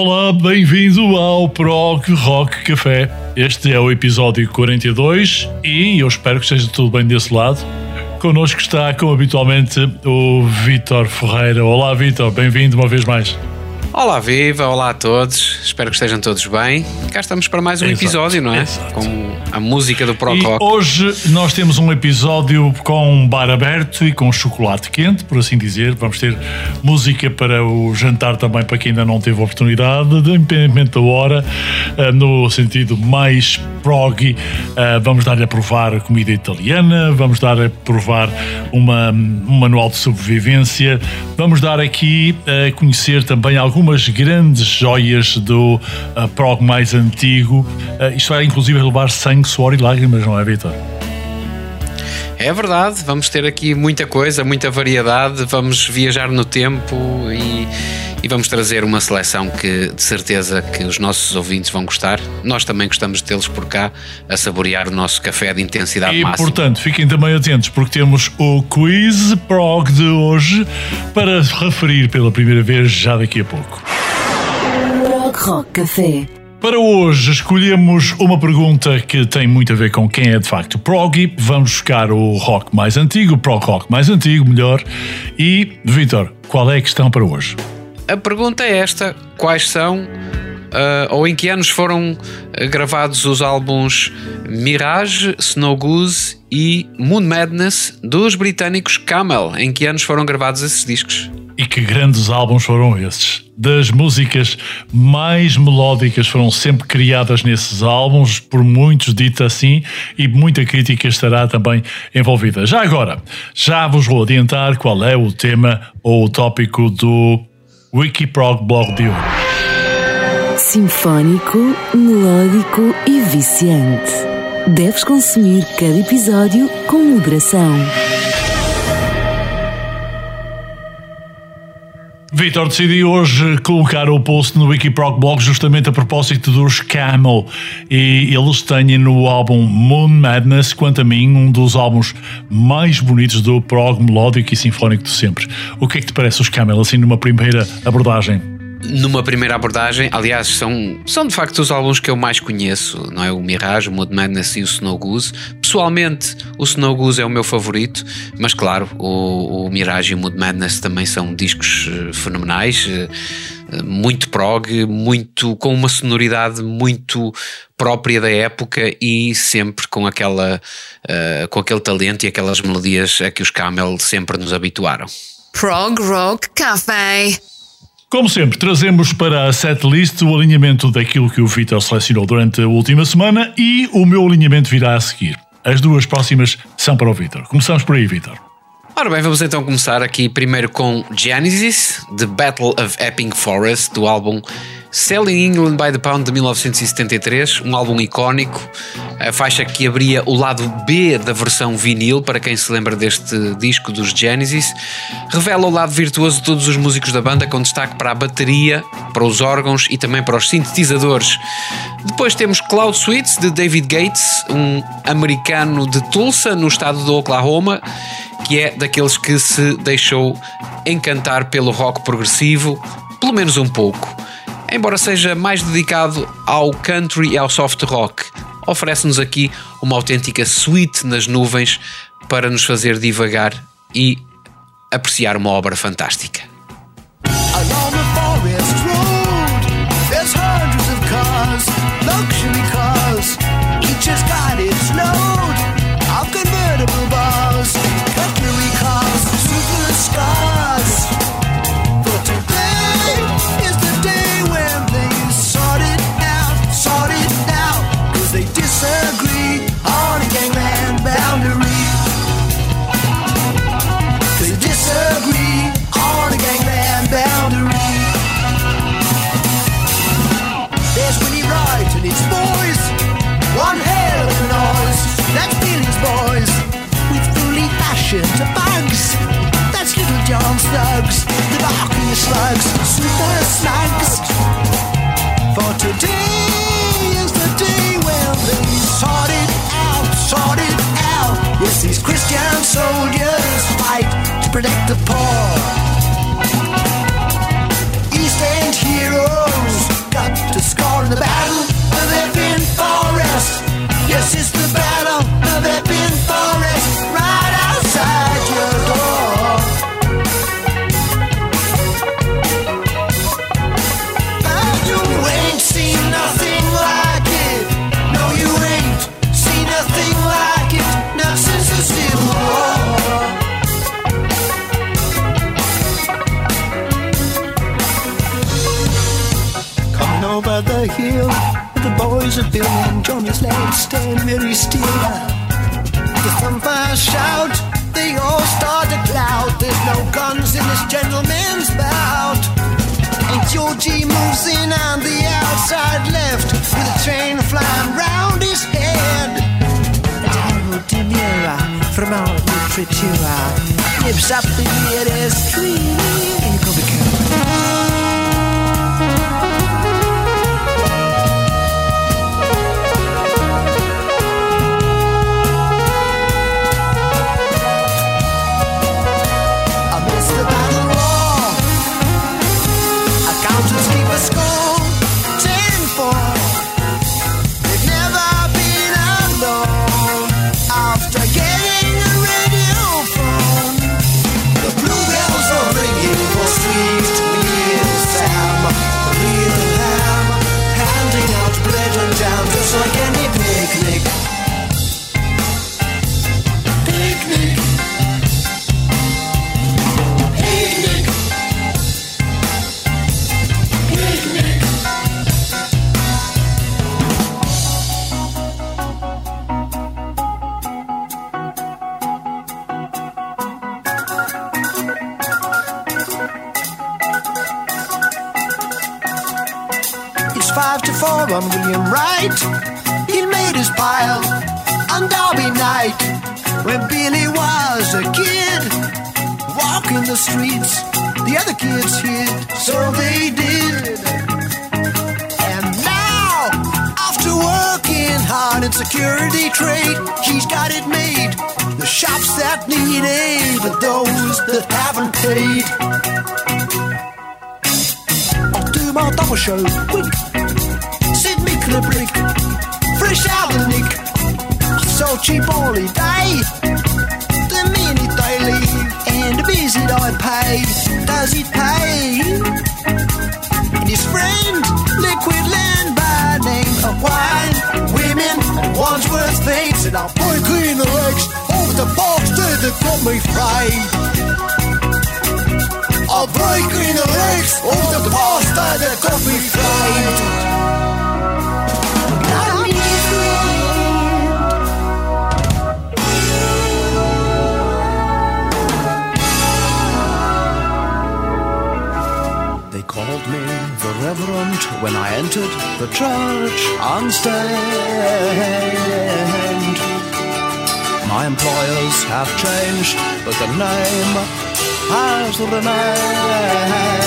Olá, bem-vindo ao Prog Rock Café. Este é o episódio 42 e eu espero que esteja tudo bem desse lado. Connosco está, como habitualmente, o Vítor Ferreira. Olá, Vítor, bem-vindo uma vez mais. Olá, viva, olá a todos, espero que estejam todos bem. Cá estamos para mais um Exato, episódio, não é? exato. Com a música do Pro E Rock. hoje nós temos um episódio com um bar aberto e com chocolate quente, por assim dizer. Vamos ter música para o jantar também para quem ainda não teve oportunidade, independentemente da hora, eh, no sentido mais prog. eh, Vamos dar-lhe a provar comida italiana, vamos dar a provar uma, um manual de sobrevivência, vamos dar aqui a conhecer também algumas grandes joias do eh, prog mais antigo. Eh, isto vai inclusive levar sangue, suor e lágrimas, não é, Vitor? É verdade, vamos ter aqui muita coisa, muita variedade, vamos viajar no tempo e, e vamos trazer uma seleção que de certeza que os nossos ouvintes vão gostar. Nós também gostamos de tê-los por cá a saborear o nosso café de intensidade E máxima. portanto, fiquem também atentos porque temos o quiz prog de hoje para referir pela primeira vez já daqui a pouco. Prog Rock Café. Para hoje escolhemos uma pergunta que tem muito a ver com quem é de facto prog. Vamos buscar o rock mais antigo, o prog rock mais antigo, melhor. E, Vitor, qual é a questão para hoje? A pergunta é esta: quais são ah, ou em que anos foram gravados os álbuns Mirage, Snow Goose e Moon Madness dos britânicos Camel? Em que anos foram gravados esses discos? E que grandes álbuns foram esses? Das músicas mais melódicas foram sempre criadas nesses álbuns, por muitos dito assim, e muita crítica estará também envolvida. Já agora, já vos vou adiantar qual é o tema ou o tópico do Wikiprog Blog de hoje. Sinfónico, melódico e viciante. Deves consumir cada episódio com moderação. Vitor, decidi hoje colocar o post no Wikiprog Blog justamente a propósito dos Camel e eles têm no álbum Moon Madness, quanto a mim, um dos álbuns mais bonitos do prog melódico e sinfónico de sempre. O que é que te parece os Camel, assim numa primeira abordagem? Numa primeira abordagem, aliás, são, são de facto os álbuns que eu mais conheço, não é? O Mirage, o Mood Madness e o Snow Goose. Pessoalmente, o Snow Goose é o meu favorito, mas claro, o, o Mirage e o Mood Madness também são discos eh, fenomenais, eh, eh, muito prog, muito, com uma sonoridade muito própria da época e sempre com, aquela, com aquele talento e aquelas melodias a que os Camel sempre nos habituaram. Prog Rock Café. Como sempre, trazemos para a setlist o alinhamento daquilo que o Vitor selecionou durante a última semana e o meu alinhamento virá a seguir. As duas próximas são para o Vitor. Começamos por aí, Vitor. Ora bem, vamos então começar aqui primeiro com Genesis, The Battle of Epping Forest, do álbum Selling England by the Pound de 1973, um álbum icónico, a faixa que abria o lado B da versão vinil, para quem se lembra deste disco dos Genesis, revela o lado virtuoso de todos os músicos da banda, com destaque para a bateria, para os órgãos e também para os sintetizadores. Depois temos Cloud Suites de David Gates, um americano de Tulsa, no estado do Oklahoma, que é daqueles que se deixou encantar pelo rock progressivo, pelo menos um pouco. Embora seja mais dedicado ao country e ao soft rock. oferece-nos aqui uma autêntica suíte nas nuvens para nos fazer divagar e apreciar uma obra fantástica. Christian soldiers fight to protect the poor. East End heroes got to score in the battle of Epping Forest. Yes, it's the battle of Epping building Johnny's legs stand very still. The thumpers shout, they all start to clout. There's no guns in this gentleman's bout. And Georgie moves in on the outside left with a train flying round his head. Daryl De Niro from our literature lives up the nearest tree. when Billy was a kid, walking the streets, the other kids hid, so they did. And now, after working hard in security trade, he's got it made. The shops that need aid are those that haven't paid. I'll do my double show, quick. Send me clip, Fresh out of the nick so cheap all day. The minute they leave and the visit I pay, does it pay? And his friend, Liquid Land by name of wine, women, Wandsworth things, and I'll break in the legs of the bastard that got me framed. I'll break in the legs of the bastard that got me framed. when I entered the church unstained. My employers have changed, but the name has remained.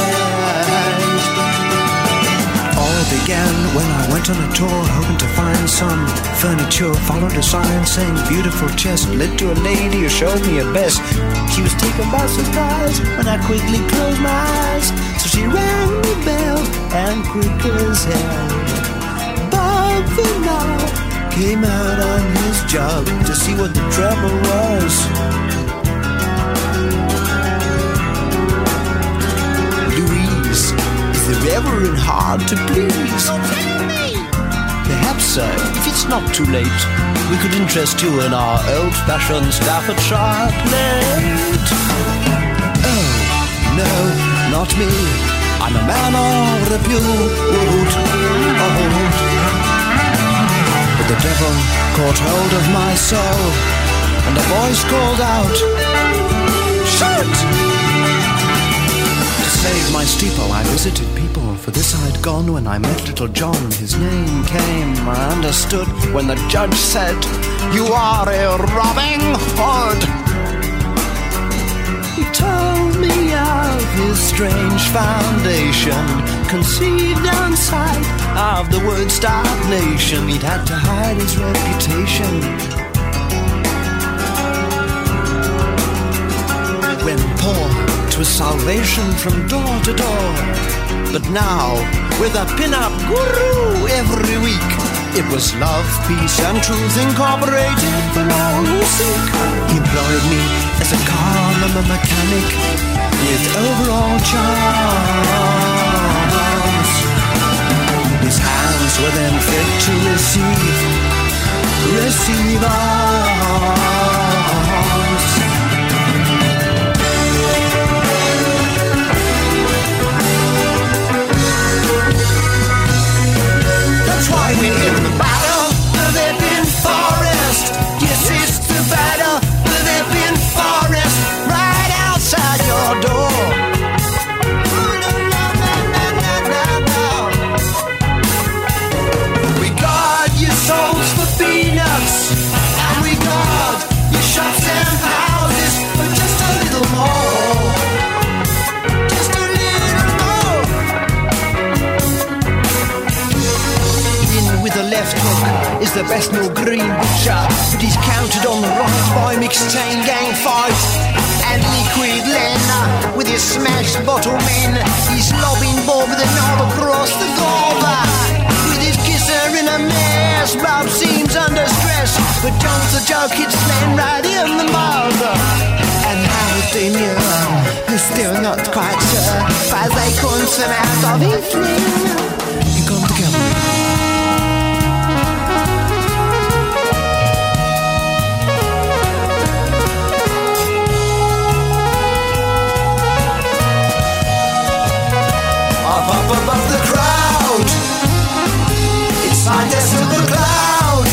You saying beautiful chest led to a lady who showed me her best. She was taken by surprise when I quickly closed my eyes. So she rang the bell and quick as hell. Now, came out on his job to see what the trouble was. Is the hard to please? Perhaps, sir, if it's not too late, we could interest you in our old-fashioned Staffordshire plate. Oh, no, not me. I'm a man of repute. Oh, but the devil caught hold of my soul, and a voice called out, Shoot! Save my steeple, I visited people, for this I'd gone when I met little John. His name came, I understood when the judge said, You are a robbing hood. He told me of his strange foundation, conceived on sight of the word starved nation. He'd had to hide his reputation. Poor, 'twas salvation from door to door. But now, with a pin-up guru every week, it was love, peace, and truth incorporated for all who seek. He employed me as a car a mechanic with overall charms. His hands were then fit to receive, receive arms. That's why we're in the battle is the best no green butcher, but he's counted on the right by mixed chain gang fight. And liquid Len with his smashed bottle men, he's lobbing Bob with a knob across the gobber. With his kisser in a mess, Bob seems under stress, but John's a joke, it's Len right in the mouth. And how they knew, he's still not quite sure, as they couldn't swim out of his Silver cloud.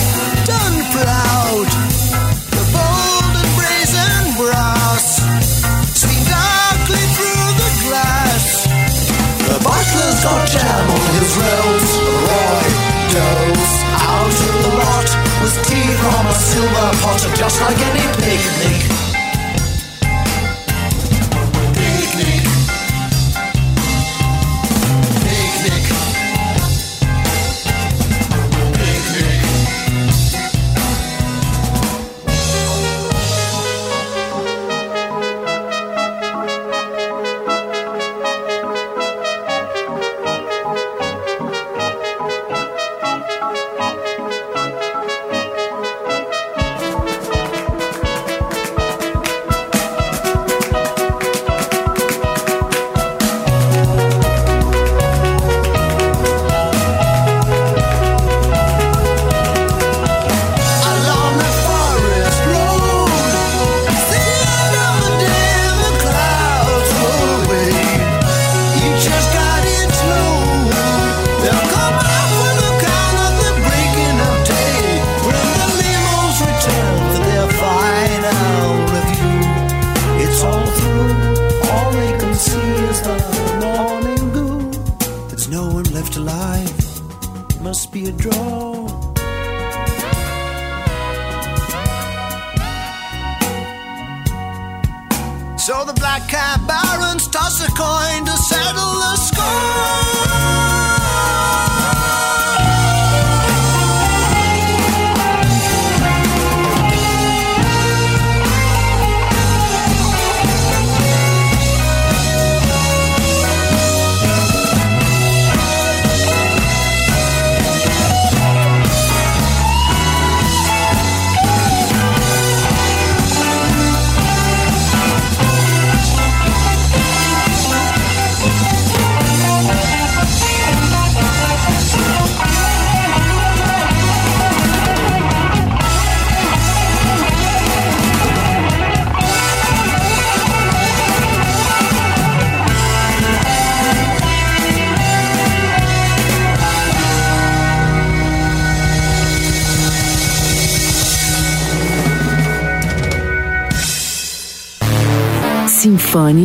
Done proud. The bold and brazen brass. Seen darkly through the glass. The butler's got jam on his goes out the lot With tea from a silver pot Just like any Picnic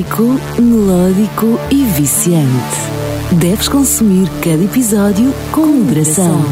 sinfónico, melódico e viciante. Deves consumir cada episódio com moderação.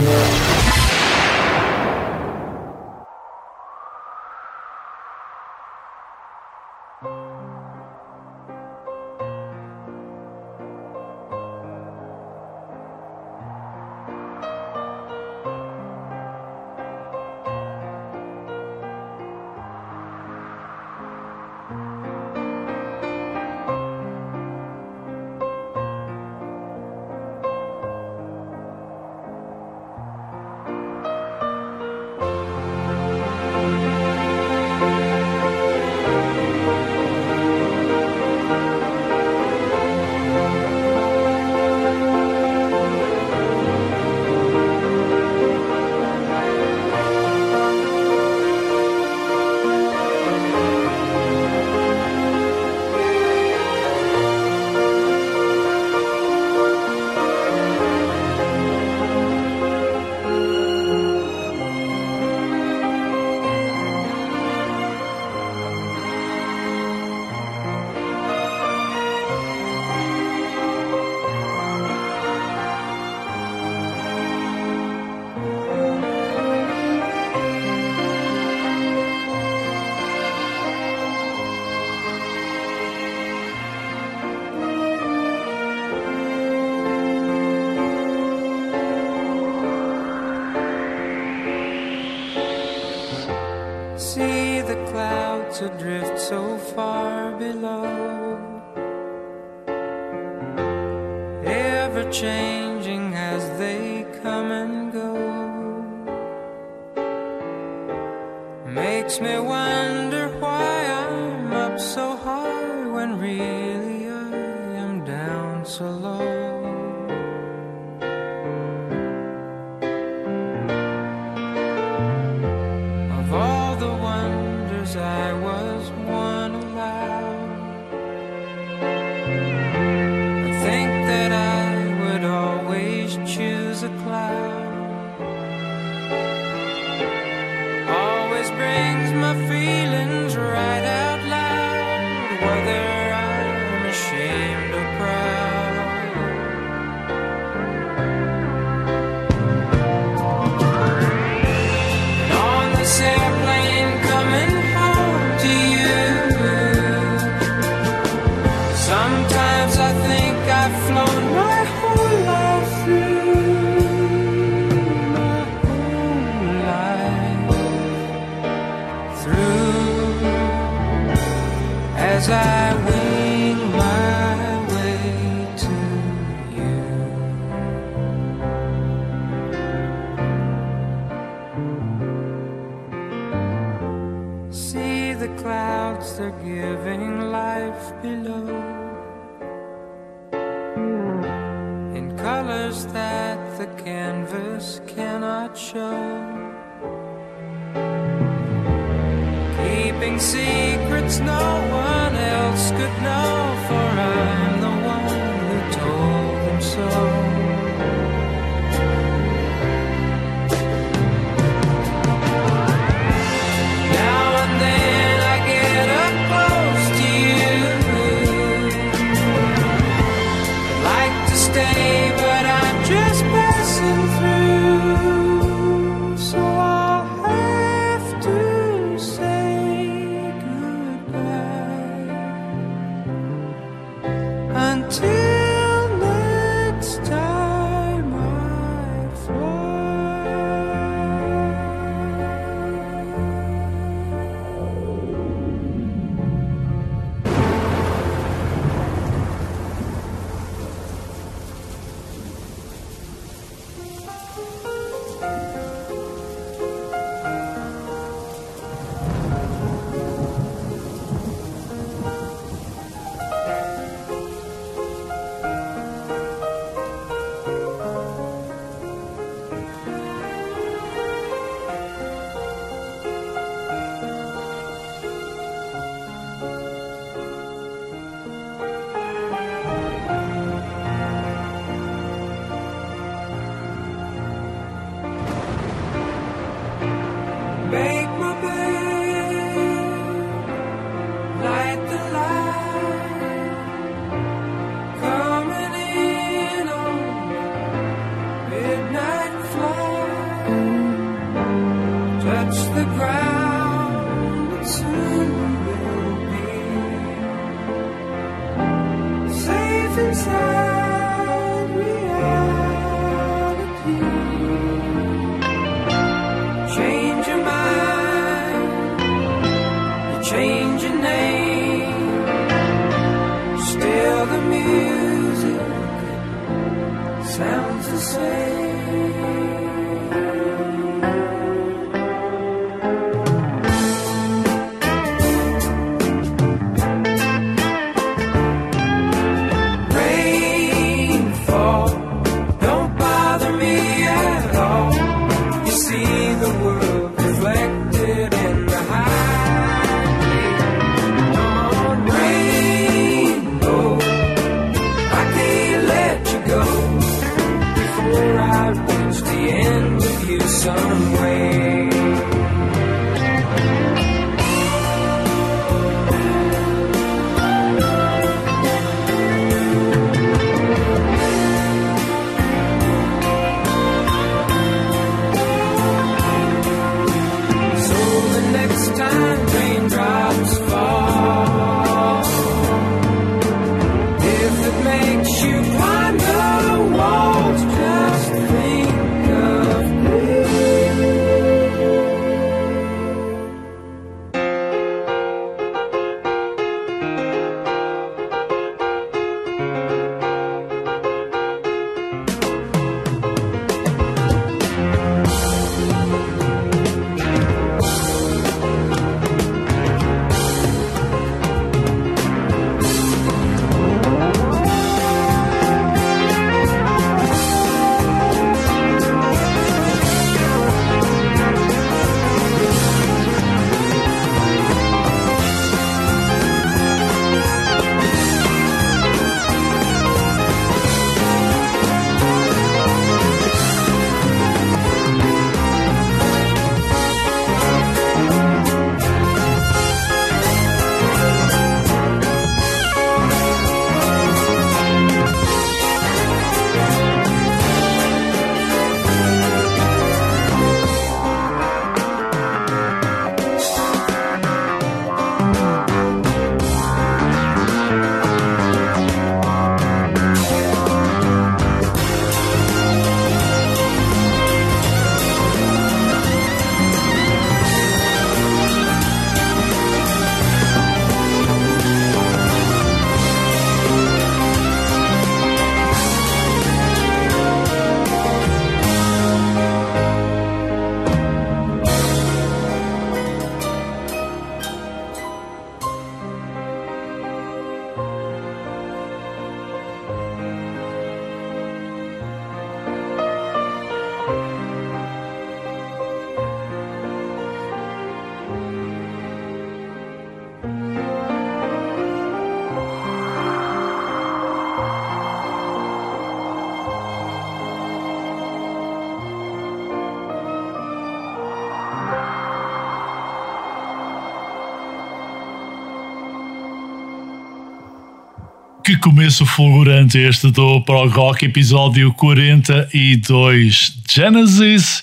Que começo fulgurante este do Prog Rock, episódio 42 Genesis.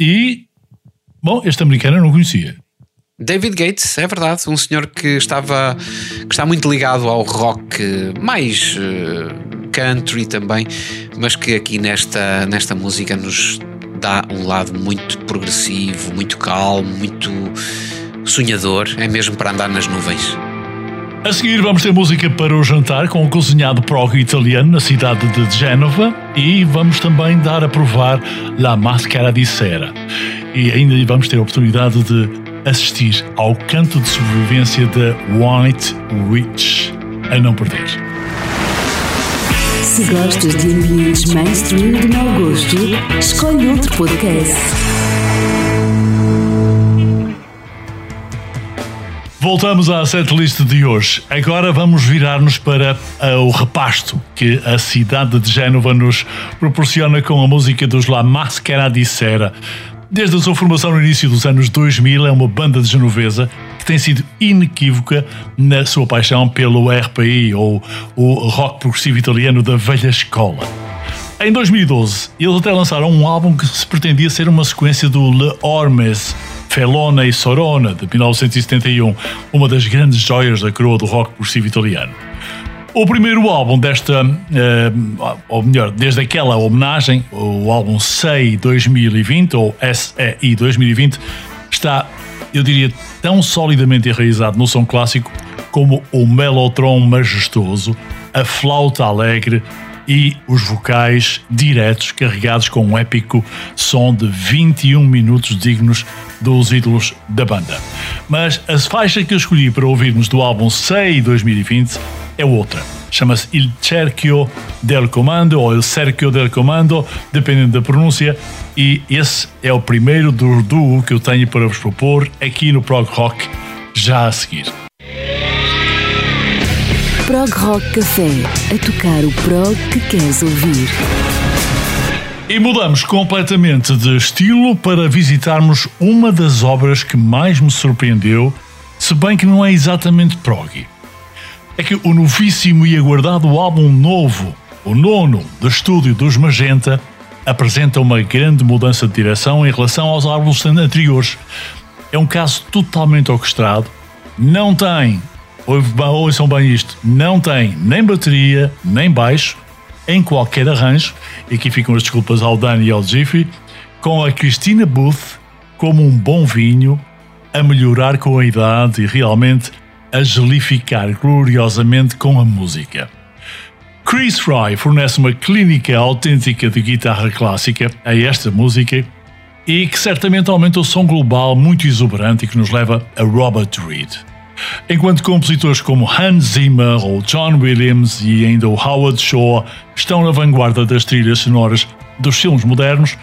E, bom, este americano eu não conhecia. David Gates, é verdade, um senhor que estava que está muito ligado ao rock mais eh, country também, mas que aqui nesta, nesta música nos dá um lado muito progressivo, muito calmo, muito sonhador, é mesmo para andar nas nuvens. A seguir vamos ter música para o jantar com o cozinhado prog italiano na cidade de Génova e vamos também dar a provar La Máscara di Sera. E ainda vamos ter a oportunidade de assistir ao canto de sobrevivência da White Witch. A não perder. Se gostas de ambientes mainstream de mau gosto, escolhe outro podcast. Voltamos à setlist de hoje. Agora vamos virar-nos para ah, o repasto que a cidade de Génova nos proporciona com a música dos La Máscara Sera. Desde a sua formação no início dos anos 2000, é uma banda de genovesa que tem sido inequívoca na sua paixão pelo RPI, ou o rock progressivo italiano da velha escola. Em 2012, eles até lançaram um álbum que se pretendia ser uma sequência do Le Ormes, Felona e Sorona, de 1971, uma das grandes joias da coroa do rock progressivo italiano. O primeiro álbum desta, eh, ou melhor, desde aquela homenagem, o álbum SEI 2020, ou SEI 2020, está eu diria, tão solidamente enraizado no som clássico como o melotron majestoso, a flauta alegre e os vocais diretos carregados com um épico som de 21 minutos dignos dos ídolos da banda. Mas a faixa que eu escolhi para ouvirmos do álbum Sei 2020 é outra. Chama-se Il Cerchio del Comando ou Il Cerchio del Comando, dependendo da pronúncia, e esse é o primeiro do duo que eu tenho para vos propor aqui no Prog Rock já a seguir. Prog Rock Café. A tocar o prog que queres ouvir. E mudamos completamente de estilo para visitarmos uma das obras que mais me surpreendeu, se bem que não é exatamente prog. É que o novíssimo e aguardado álbum novo, o nono do estúdio dos Magenta, apresenta uma grande mudança de direção em relação aos álbuns anteriores. É um caso totalmente orquestrado, não tem, ouçam bem isto, não tem nem bateria, nem baixo, em qualquer arranjo, e aqui ficam as desculpas ao Dani e ao Jiffy, com a Christina Booth como um bom vinho, a melhorar com a idade e realmente a gelificar gloriosamente com a música. Chris Fry fornece uma clínica autêntica de guitarra clássica a esta música e que certamente aumenta o som global muito exuberante e que nos leva a Robert Reed. Enquanto compositores como Hans Zimmer ou John Williams e ainda o Howard Shaw estão na vanguarda das trilhas sonoras dos filmes modernos,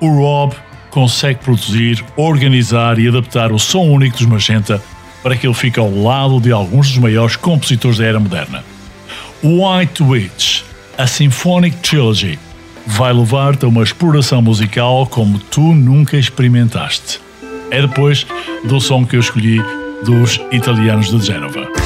o Rob consegue produzir, organizar e adaptar o som único dos Magenta para que ele fique ao lado de alguns dos maiores compositores da era moderna. White Witch, a Symphonic Trilogy, vai levar-te a uma exploração musical como tu nunca experimentaste. É depois do som que eu escolhi dos italianos de Génova.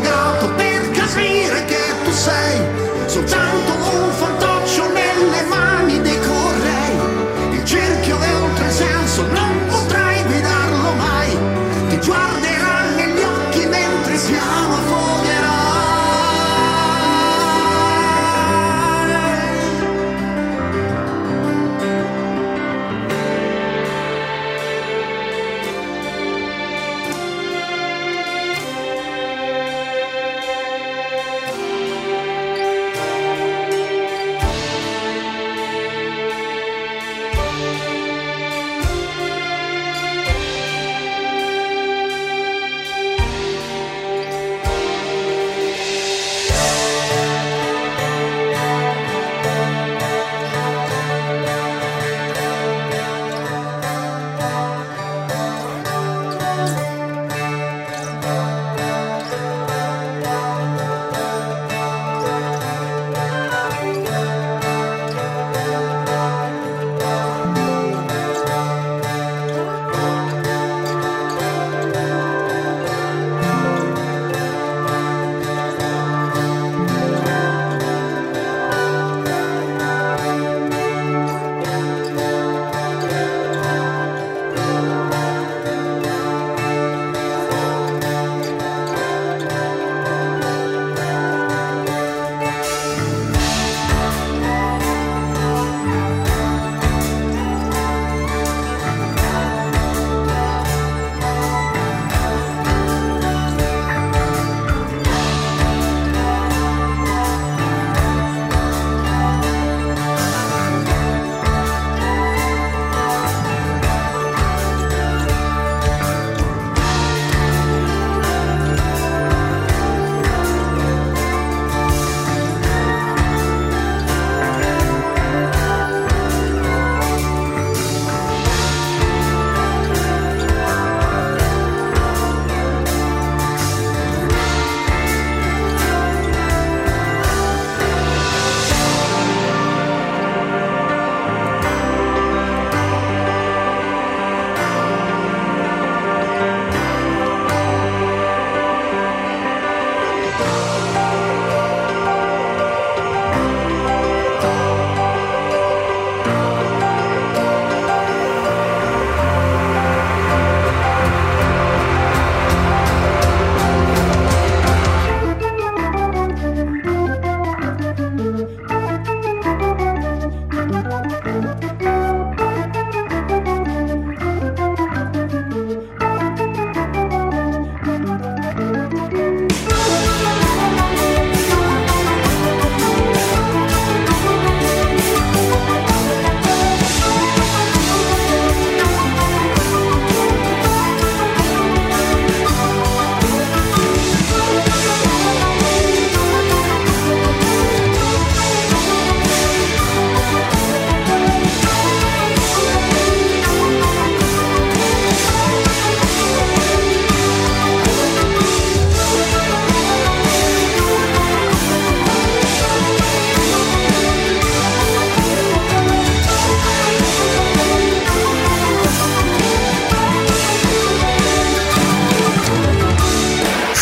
Troppo drogato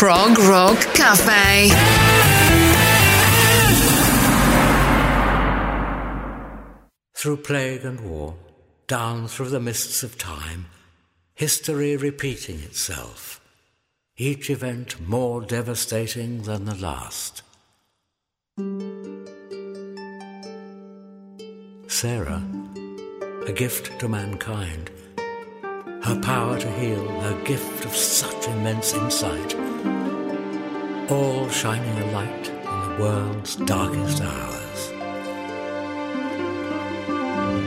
Prog Rock Cafe. Through plague and war, down through the mists of time, history repeating itself, each event more devastating than the last. Sarah, a gift to mankind, her power to heal, her gift of such immense insight, all shining a light in the world's darkest hours.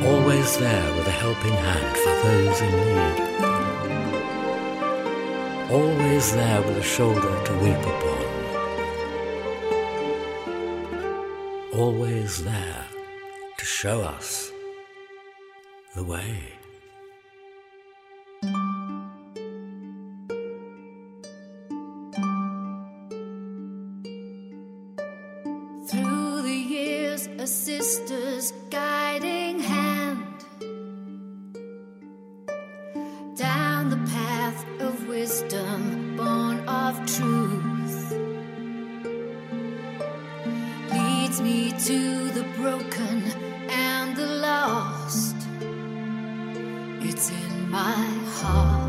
Always there with a helping hand for those in need. Always there with a shoulder to weep upon. Always there to show us the way. His guiding hand down the path of wisdom born of truth leads me to the broken and the lost. It's in my heart.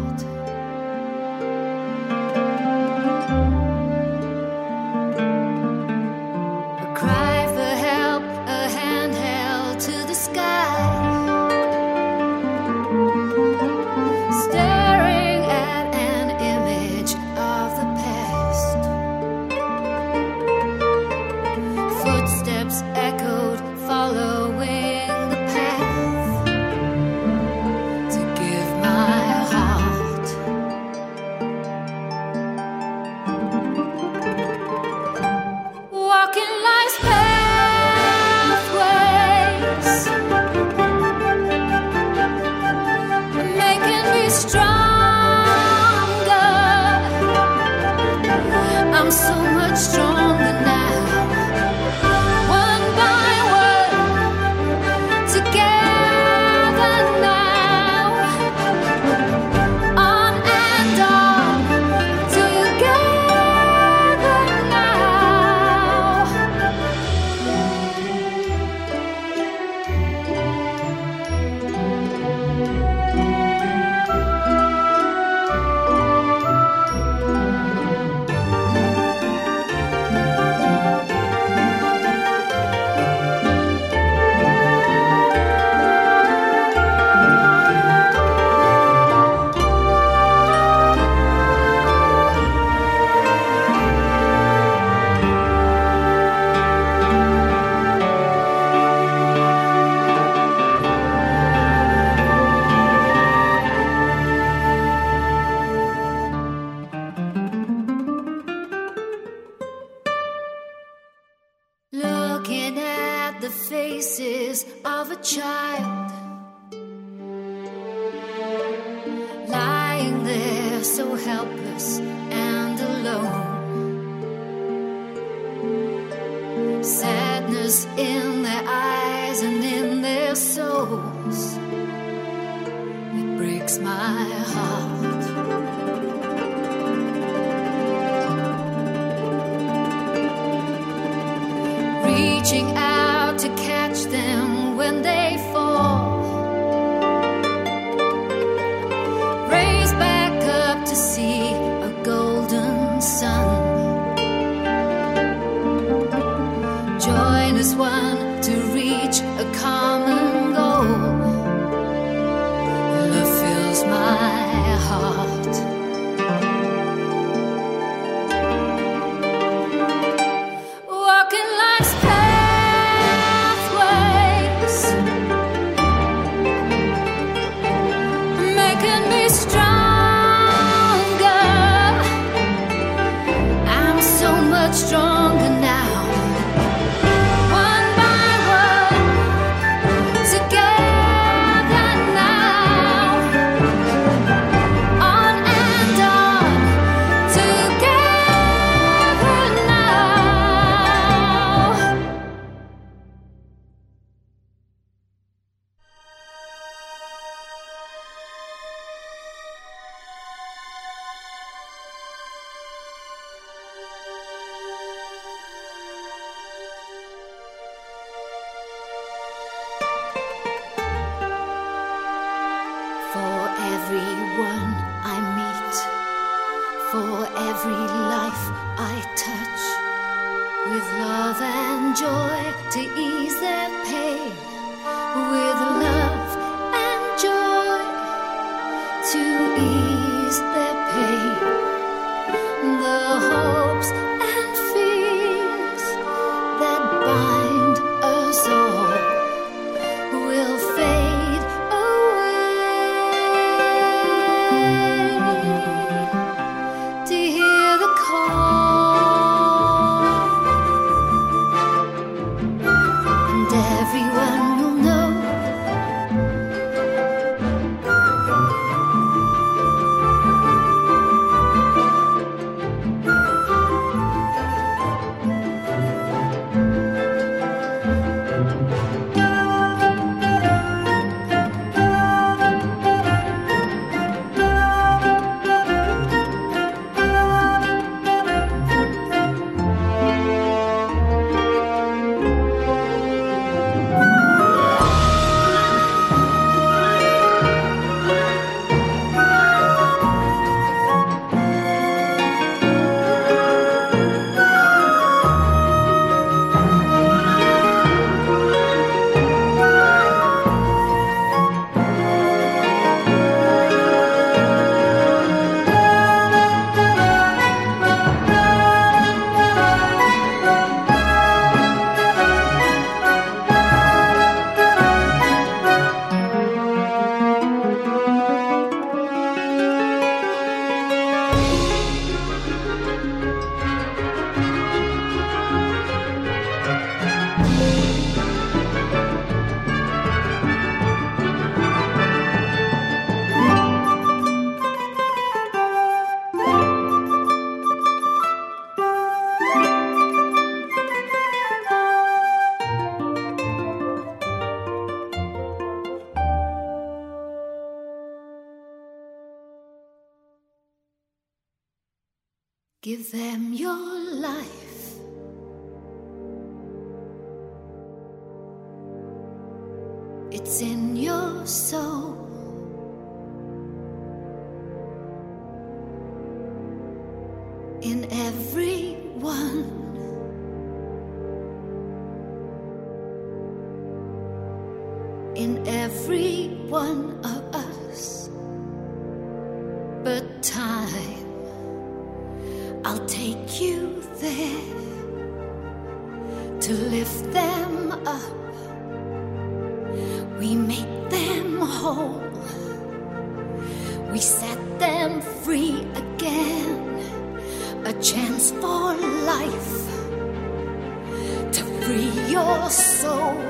Free your soul.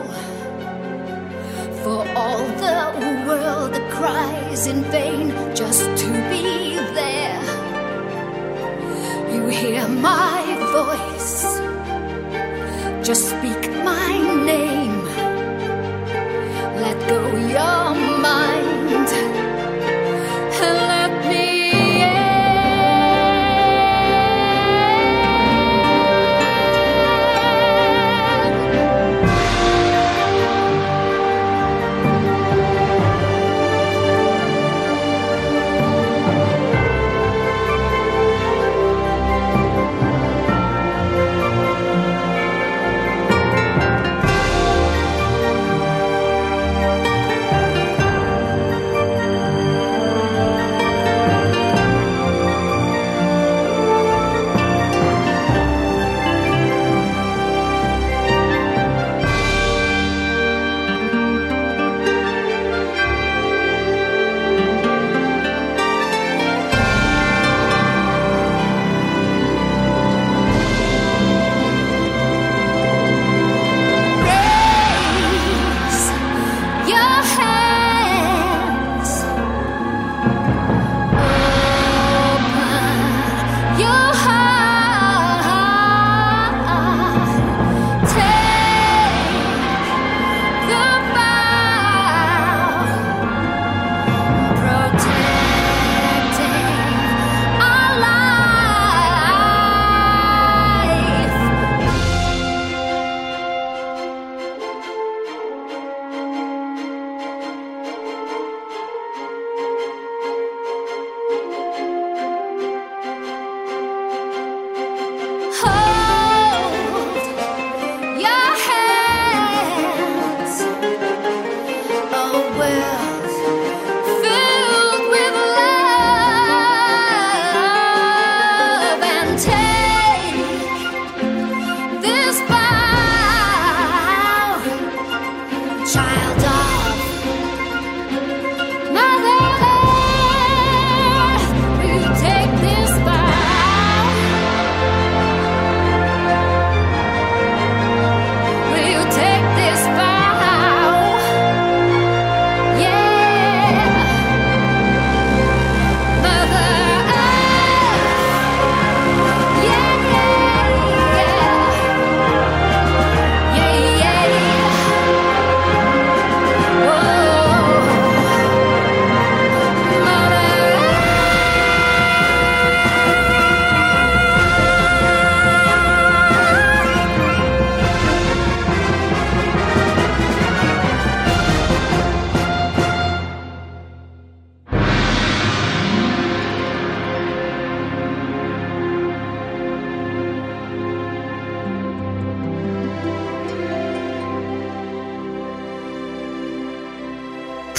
For all the world that cries in vain just to be there. You hear my voice. Just speak my name. Let go your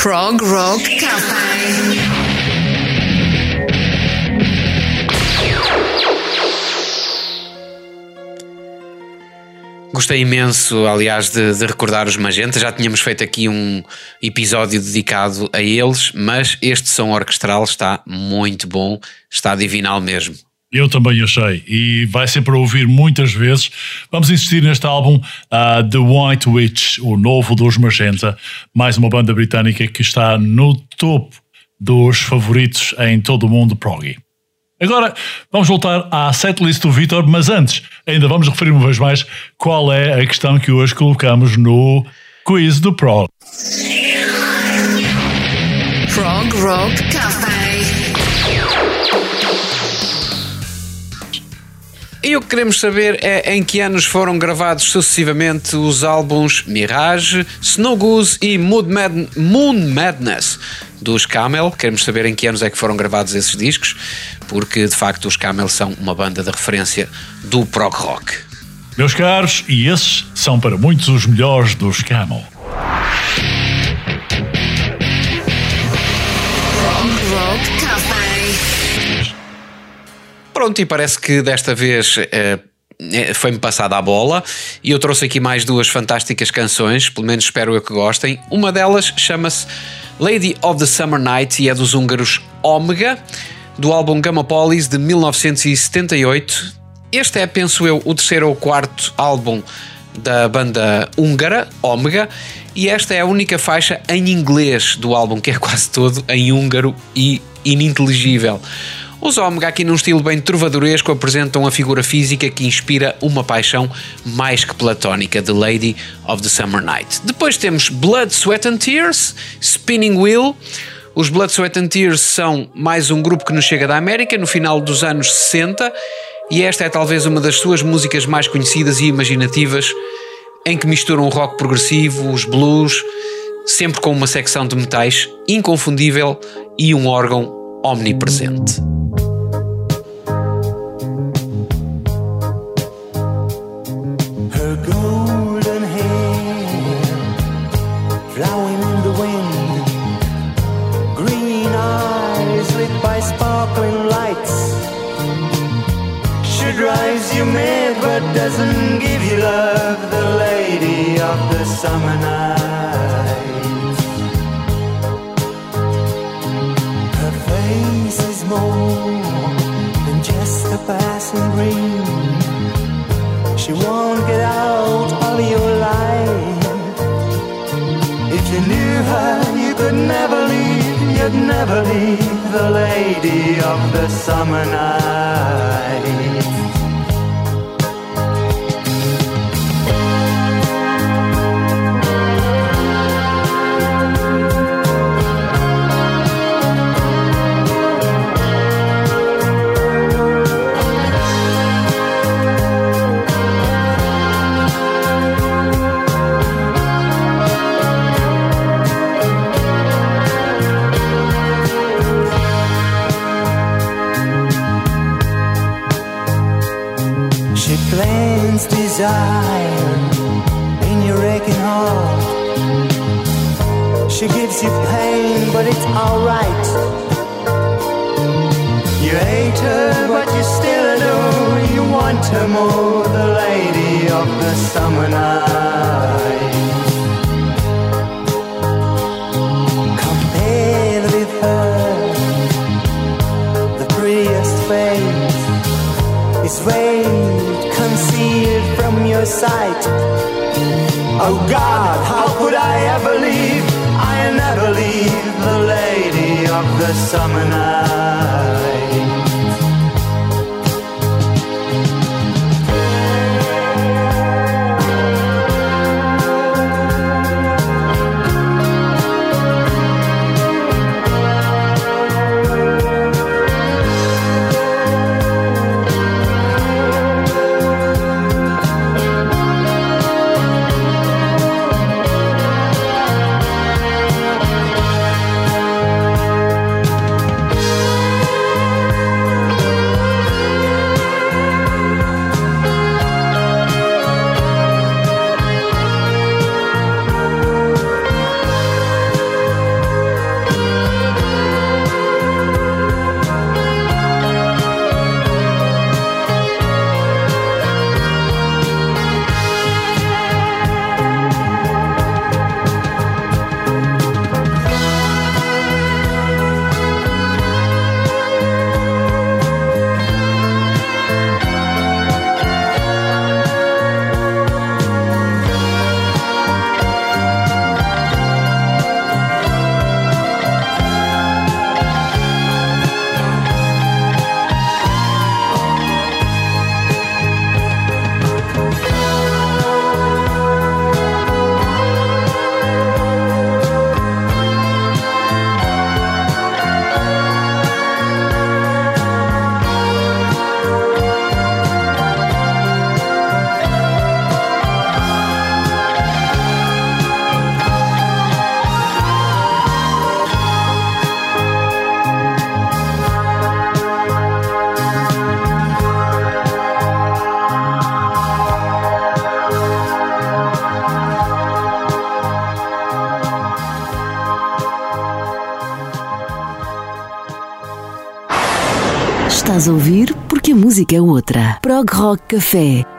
Prog Rock Cafe. Gostei imenso, aliás, de, de recordar os Magenta. Já tínhamos feito aqui um episódio dedicado a eles, mas este som orquestral está muito bom, está divinal mesmo. Eu também achei, e vai ser para ouvir muitas vezes. Vamos insistir neste álbum ah, The White Witch, o novo dos Magenta, mais uma banda britânica que está no topo dos favoritos em todo o mundo proggy. Agora vamos voltar à setlist do Vitor, mas antes ainda vamos referir uma vez mais qual é a questão que hoje colocamos no quiz do Prog. Prog Rock. E o que queremos saber é em que anos foram gravados sucessivamente os álbuns Mirage, Snow Goose e Mad- Moon Madness dos Camel. Queremos saber em que anos é que foram gravados esses discos, porque de facto os Camel são uma banda de referência do prog rock. Meus caros, e esses são para muitos os melhores dos Camel. Pronto, e parece que desta vez eh, eh, foi-me passada a bola e eu trouxe aqui mais duas fantásticas canções, pelo menos espero eu que gostem. Uma delas chama-se Lady of the Summer Night e é dos húngaros Omega, do álbum Gamapolis de 1978. Este é, penso eu, o terceiro ou quarto álbum da banda húngara, Omega, e esta é a única faixa em inglês do álbum, que é quase todo em húngaro e ininteligível. Os Omega, aqui num estilo bem trovadoresco, apresentam a figura física que inspira uma paixão mais que platónica de Lady of the Summer Night. Depois temos Blood, Sweat and Tears, Spinning Wheel. Os Blood, Sweat and Tears são mais um grupo que nos chega da América no final dos anos 60 e esta é talvez uma das suas músicas mais conhecidas e imaginativas em que misturam o rock progressivo, os blues, sempre com uma secção de metais inconfundível e um órgão omnipresente. Doesn't give you love, the lady of the summer night. Her face is more than just a passing dream. She won't get out of your life. If you knew her, you could never leave. You'd never leave the lady of the summer night. Desire in your aching heart. She gives you pain, but it's alright. You hate her, but you still adore. You want her more, the lady of the summer night. Compared with her, the prettiest face is veiled, concealed from your sight. Oh God, how could I ever leave? I never leave the lady of the summer night. Música é outra. Prog Rock Café.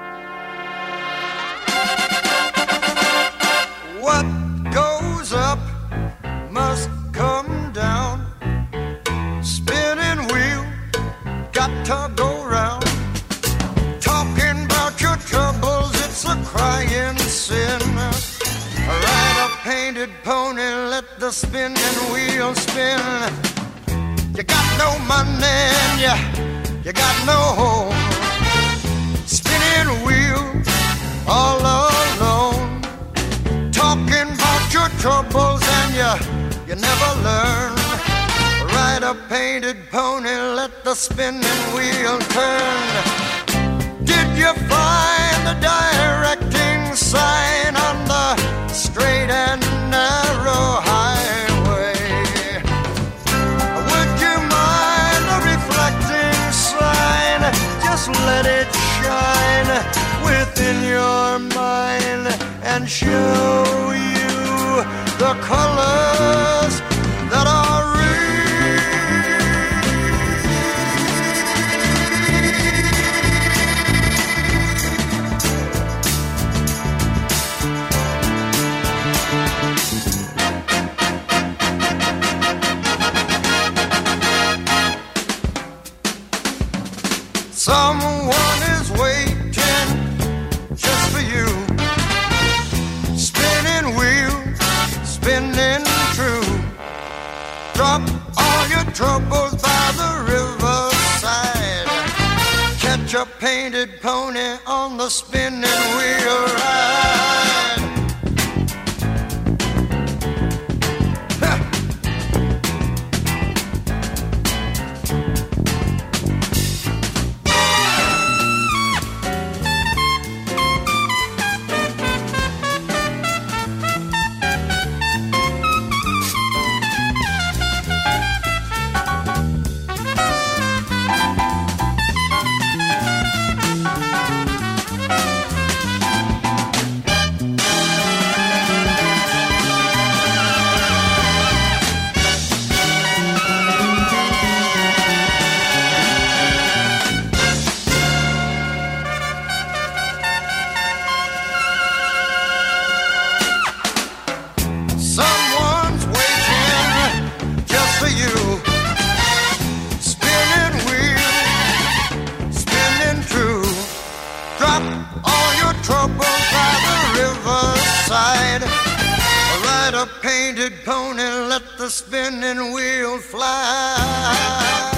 Spinning wheel fly.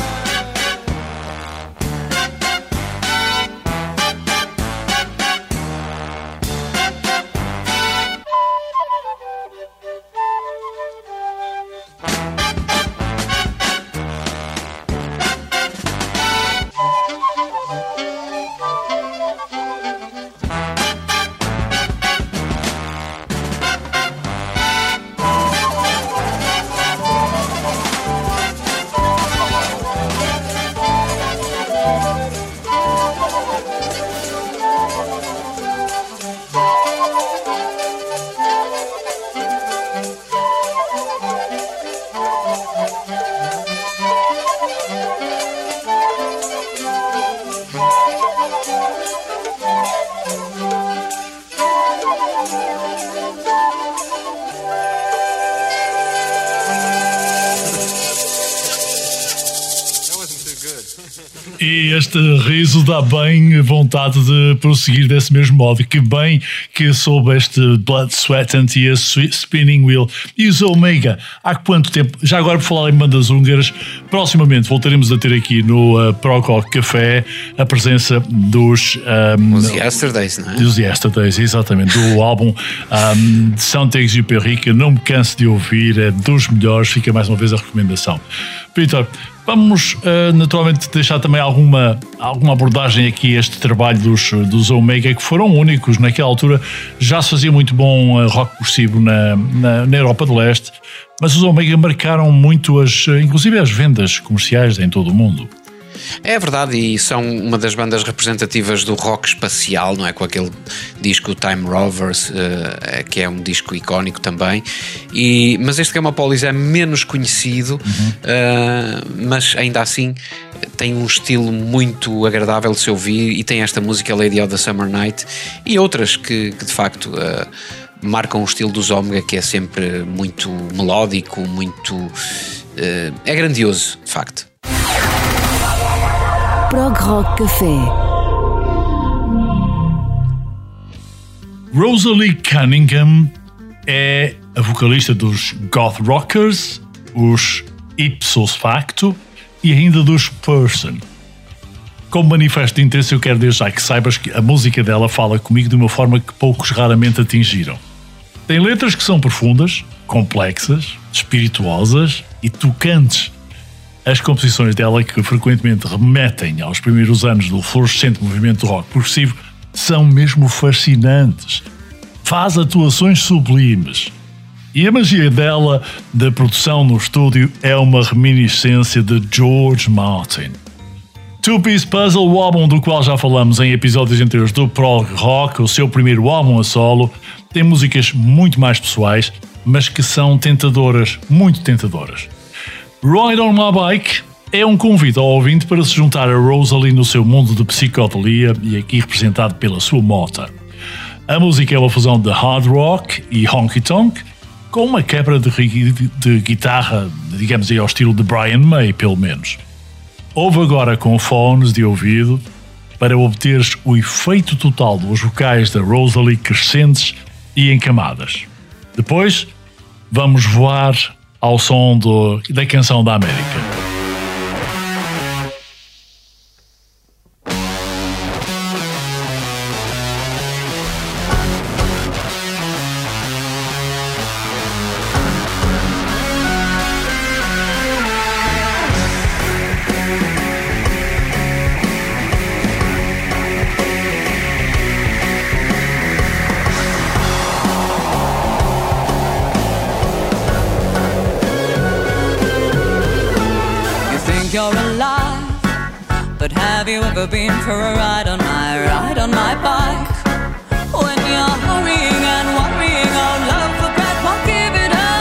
Bem vontade de prosseguir desse mesmo modo. Que bem que soube este Blood, Sweat and Tears Spinning Wheel e os Omega. Há quanto tempo? Já agora por falar em bandas húngaras, proximamente voltaremos a ter aqui no uh, Prococ Café a presença dos. um, Os Yesterdays, não é? dos Yesterdays, exatamente, do álbum um, de Saint-Exupéry, que eu não me canso de ouvir, é dos melhores, fica mais uma vez a recomendação. Peter, vamos uh, naturalmente deixar também alguma, alguma abordagem aqui a este trabalho dos, dos Omega, que foram únicos naquela altura, já se fazia muito bom uh, rock progressivo na, na, na Europa do Leste, mas os Omega marcaram muito, as, inclusive as vendas comerciais em todo o mundo. É verdade, e são uma das bandas representativas do rock espacial, não é? Com aquele disco Time Rovers, eh, que é um disco icónico também. E, mas este Gamma Polis é menos conhecido, eh, mas ainda assim tem um estilo muito agradável de se ouvir e tem esta música Lady of the Summer Night e outras que, que de facto uh, marcam o estilo dos Omega, que é sempre muito melódico, muito. uh, é grandioso, de facto. Prog Rock Café. Rosalie Cunningham é a vocalista dos Goth Rockers, os Ipsos Facto e ainda dos Person. Como manifesto de interesse, eu quero já que saibas que a música dela fala comigo de uma forma que poucos raramente atingiram. Tem letras que são profundas, complexas, espirituosas e tocantes. As composições dela, que frequentemente remetem aos primeiros anos do florescente movimento rock progressivo, são mesmo fascinantes. Faz atuações sublimes. E a magia dela, da produção no estúdio, é uma reminiscência de George Martin. Two Piece Puzzle, o álbum do qual já falamos em episódios anteriores do Prog Rock, o seu primeiro álbum a solo, tem músicas muito mais pessoais, mas que são tentadoras, muito tentadoras. Ride on My Bike é um convite ao ouvinte para se juntar a Rosalie no seu mundo de psicodelia e aqui representado pela sua mota. A música é uma fusão de hard rock e honky tonk, com uma quebra de, de guitarra, digamos aí ao estilo de Brian May, pelo menos. Ouve agora com fones de ouvido para obteres o efeito total dos vocais da Rosalie crescentes e em camadas. Depois, vamos voar ao som do- da canção da América. You're alive, but have you ever been for a ride on my ride on my bike? When you're hurrying and worrying, oh love for breath won't give it a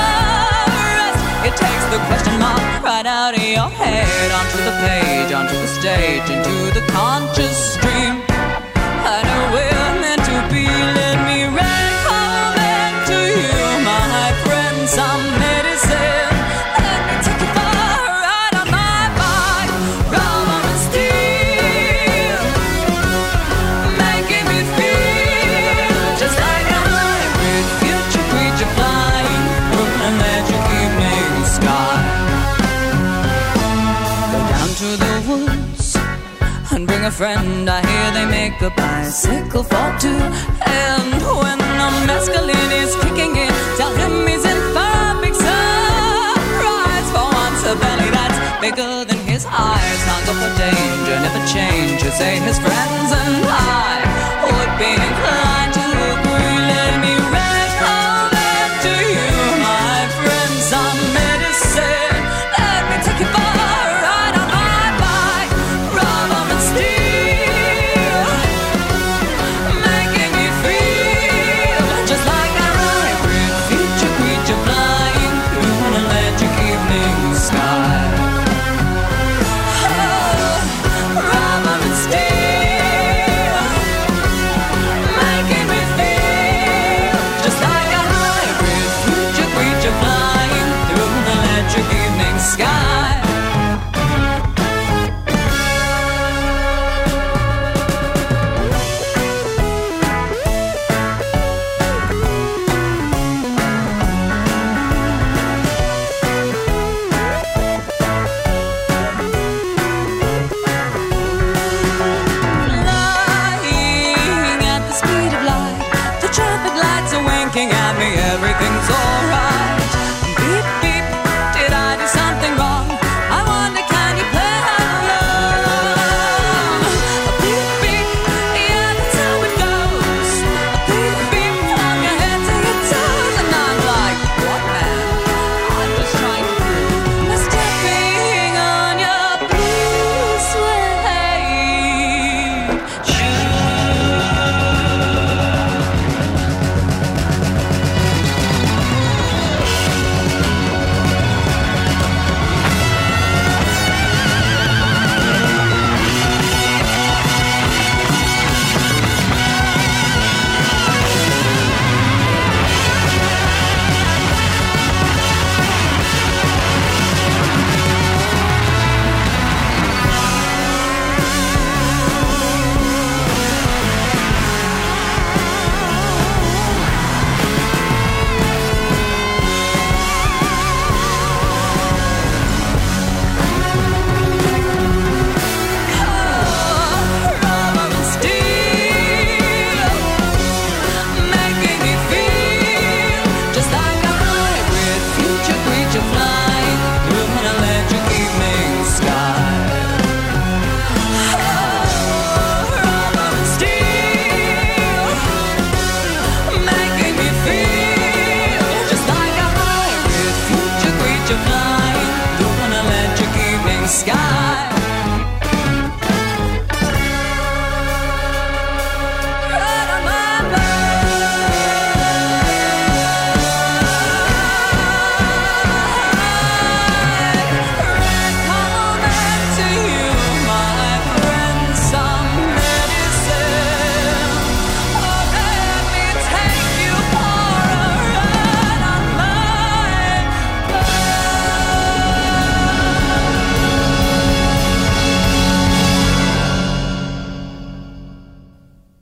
rest. It takes the question mark right out of your head onto the page, onto the stage, into the conscious stream. Make a bicycle for two. And when the mescaline is kicking in, tell him he's in for a big surprise. For once, a belly that's bigger than his eyes. Hunger for danger, never change. You say his friends and I would be inclined to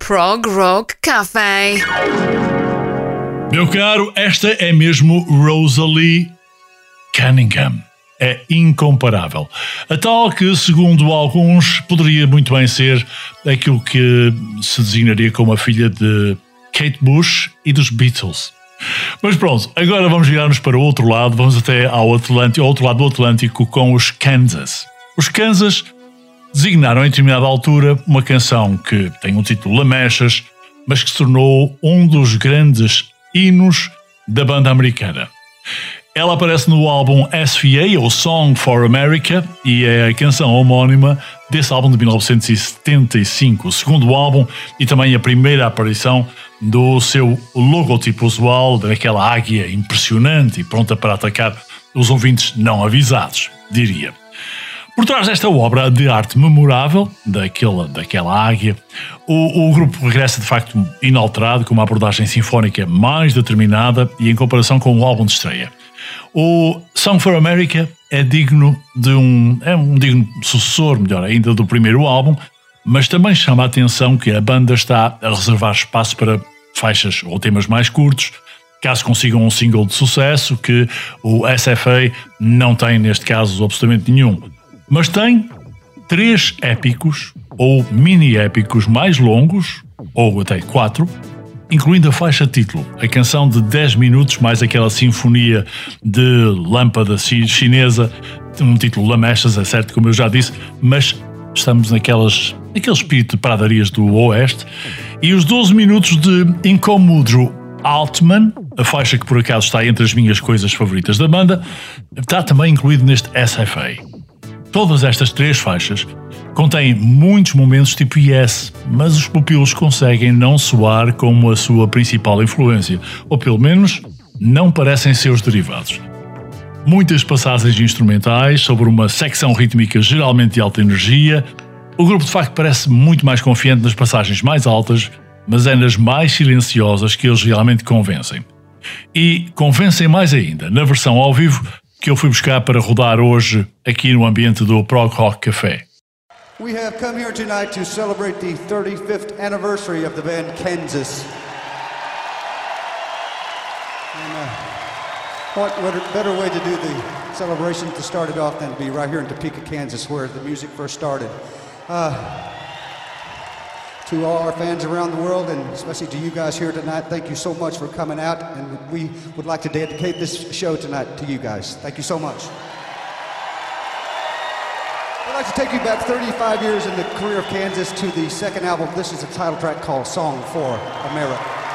Prog Rock Café. Meu caro, esta é mesmo Rosalie Cunningham. É incomparável. A tal que, segundo alguns, poderia muito bem ser aquilo que se designaria como a filha de Kate Bush e dos Beatles. Mas pronto, agora vamos virar-nos para o outro lado, vamos até ao Atlântico, ao outro lado do Atlântico com os Kansas. Os Kansas designaram em determinada altura uma canção que tem um título Lamechas, mas que se tornou um dos grandes hinos da banda americana. Ela aparece no álbum SVA, ou Song for America, e é a canção homónima desse álbum de 1975, o segundo álbum e também a primeira aparição do seu logotipo usual, daquela águia impressionante e pronta para atacar os ouvintes não avisados, diria. Por trás desta obra de arte memorável, daquela, daquela águia, o, o grupo regressa de facto inalterado, com uma abordagem sinfónica mais determinada e em comparação com o álbum de estreia. O Song for America é digno de um, é um digno sucessor, melhor ainda, do primeiro álbum, mas também chama a atenção que a banda está a reservar espaço para faixas ou temas mais curtos, caso consigam um single de sucesso, que o SFA não tem neste caso absolutamente nenhum. Mas tem três épicos ou mini épicos mais longos, ou até quatro, incluindo a faixa título, a canção de 10 minutos mais aquela sinfonia de lâmpada chi- chinesa, um título lamechas, é certo, como eu já disse, mas estamos naquelas, naquele espírito de pradarias do Oeste, e os 12 minutos de Incomudro Altman, a faixa que por acaso está entre as minhas coisas favoritas da banda, está também incluído neste SFA. Todas estas três faixas contêm muitos momentos tipo Yes, mas os pupilos conseguem não soar como a sua principal influência, ou pelo menos não parecem seus derivados. Muitas passagens instrumentais sobre uma secção rítmica geralmente de alta energia. O grupo de facto parece muito mais confiante nas passagens mais altas, mas é nas mais silenciosas que eles realmente convencem. E convencem mais ainda na versão ao vivo que eu fui buscar para rodar hoje aqui no ambiente do Prog Rock Café. We have come here tonight to celebrate the 35th anniversary of the band Kansas. And, uh, what, better way to do the celebration to start it off than to be right here in Topeka, Kansas, where the music first started. Uh, to all our fans around the world, and especially to you guys here tonight, thank you so much for coming out. And we would like to dedicate this show tonight to you guys. Thank you so much. I'd like to take you back 35 years in the career of Kansas to the second album. This is a title track called Song for America.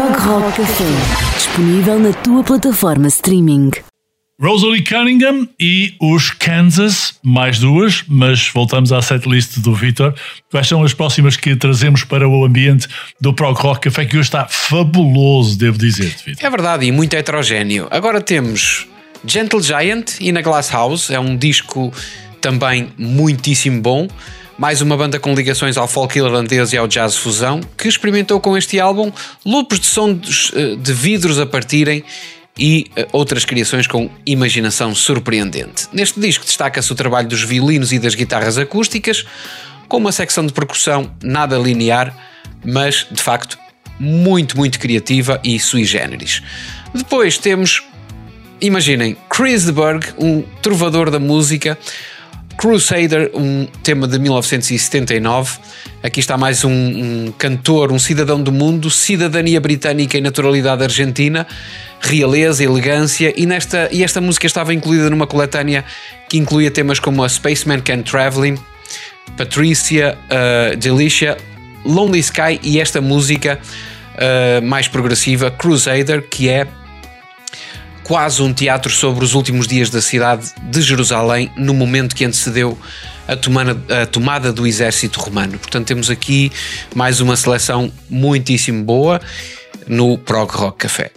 Prog Rock Café. Disponível na tua plataforma streaming. Rosalie Cunningham e os Kansas, mais duas, mas voltamos à setlist do Vitor. Quais são as próximas que trazemos para o ambiente do Prog Rock Café, que hoje está fabuloso, devo dizer, Vitor. É verdade, e muito heterogéneo. Agora temos Gentle Giant e na Glass House, é um disco também muitíssimo bom. Mais uma banda com ligações ao folk irlandês e ao jazz fusão, que experimentou com este álbum loops de sons eh, de vidros a partirem e eh, outras criações com imaginação surpreendente. Neste disco destaca-se o trabalho dos violinos e das guitarras acústicas, com uma secção de percussão nada linear, mas de facto muito, muito criativa e sui generis. Depois temos, imaginem, Chris de Burgh, um trovador da música, Crusader, um tema de 1979. Aqui está mais um, um, cantor, um cidadão do mundo, cidadania britânica e naturalidade argentina, realeza, elegância. E, nesta, e esta música estava incluída numa coletânea que incluía temas como a Spaceman Can Traveling, Patricia, uh, Delicia, Lonely Sky e esta música uh, mais progressiva, Crusader, que é quase um teatro sobre os últimos dias da cidade de Jerusalém, no momento que antecedeu a tomada, a tomada do exército romano. Portanto, temos aqui mais uma seleção muitíssimo boa no Prog Rock Café.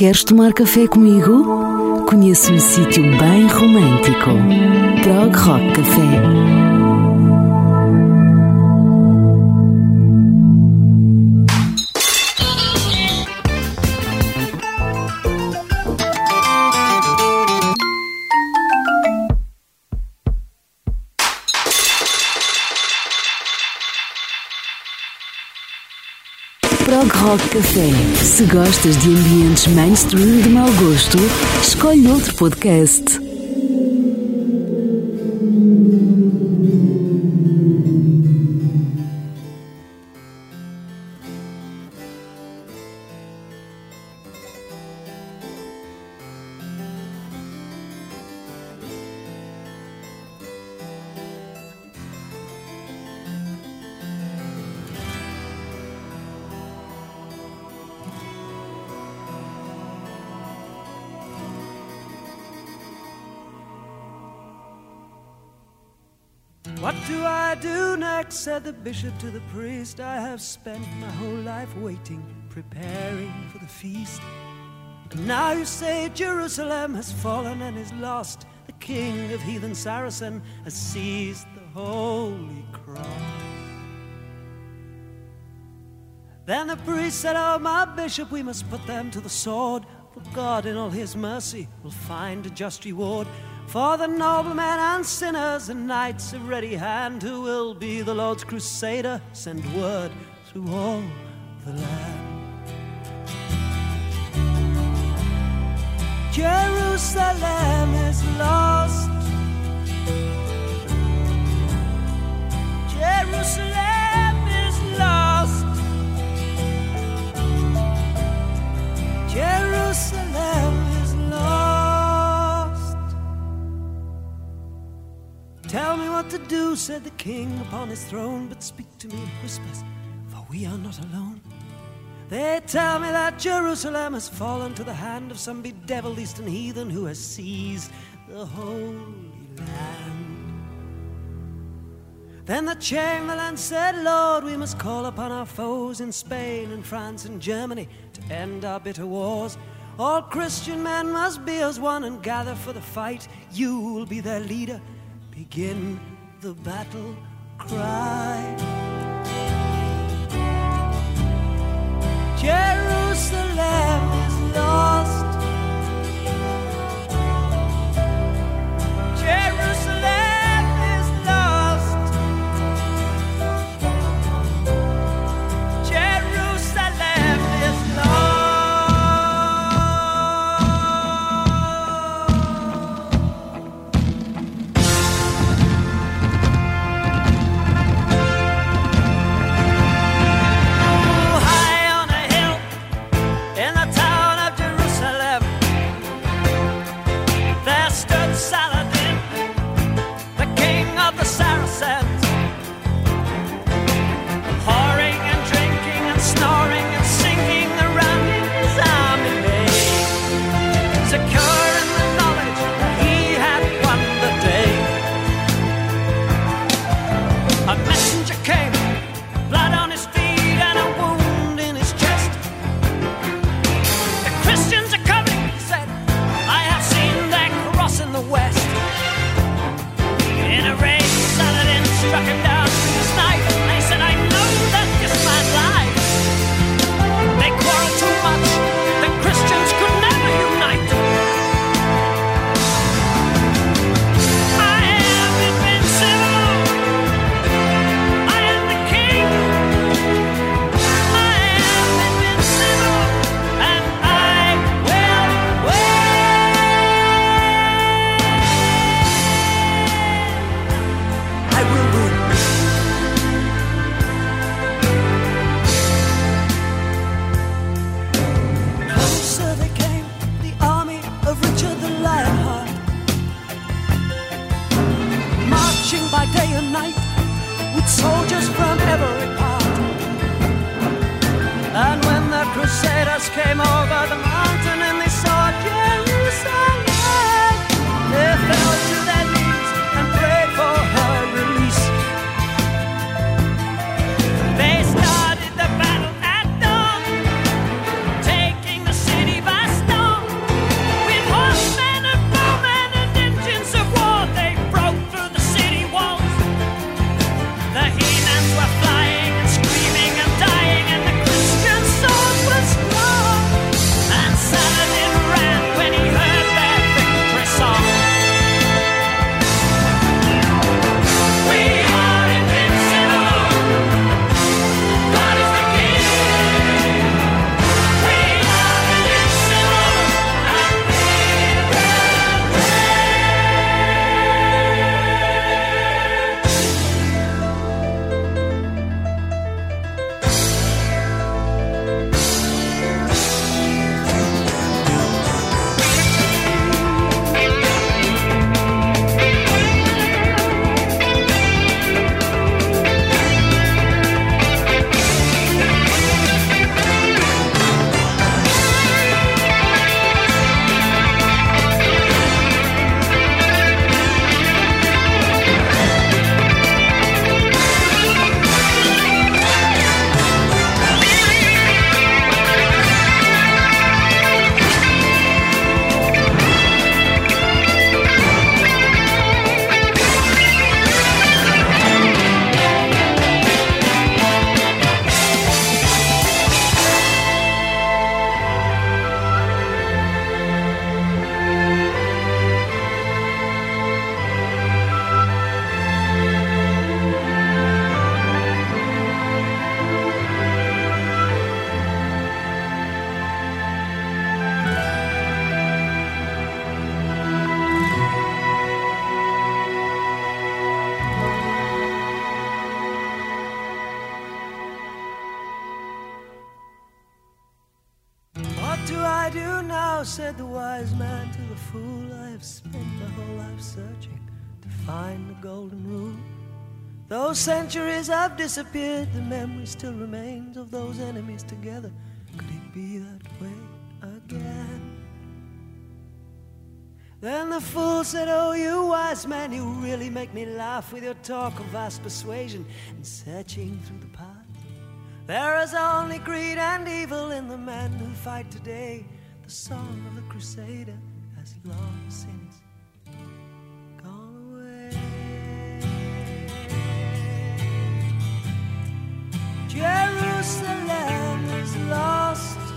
Queres tomar café comigo? Conheço um sítio bem romântico. Prog Rock Café. Rock Café. Se gostas de ambientes mainstream de mau gosto, escolhe outro podcast. Bishop to the priest. I have spent my whole life waiting, preparing for the feast. And now you say Jerusalem has fallen and is lost. The king of heathen Saracen has seized the holy cross. Then the priest said, Oh, my bishop, we must put them to the sword. For God, in all his mercy, will find a just reward. For the noblemen and sinners and knights of ready hand, who will be the Lord's crusader, send word through all the land. Jerusalem is lost. Jerusalem is lost. Jerusalem Tell me what to do, said the king upon his throne, but speak to me in whispers, for we are not alone. They tell me that Jerusalem has fallen to the hand of some bedeviled eastern heathen who has seized the holy land. Then the chamberlain said, Lord, we must call upon our foes in Spain and France and Germany to end our bitter wars. All Christian men must be as one and gather for the fight. You will be their leader. Begin the battle cry. Jerusalem is lost. Disappeared, the memory still remains of those enemies together. Could it be that way again? Then the fool said, Oh, you wise man, you really make me laugh with your talk of vast persuasion and searching through the past. There is only greed and evil in the men who fight today. The song of the crusader has long since Jerusalem is lost.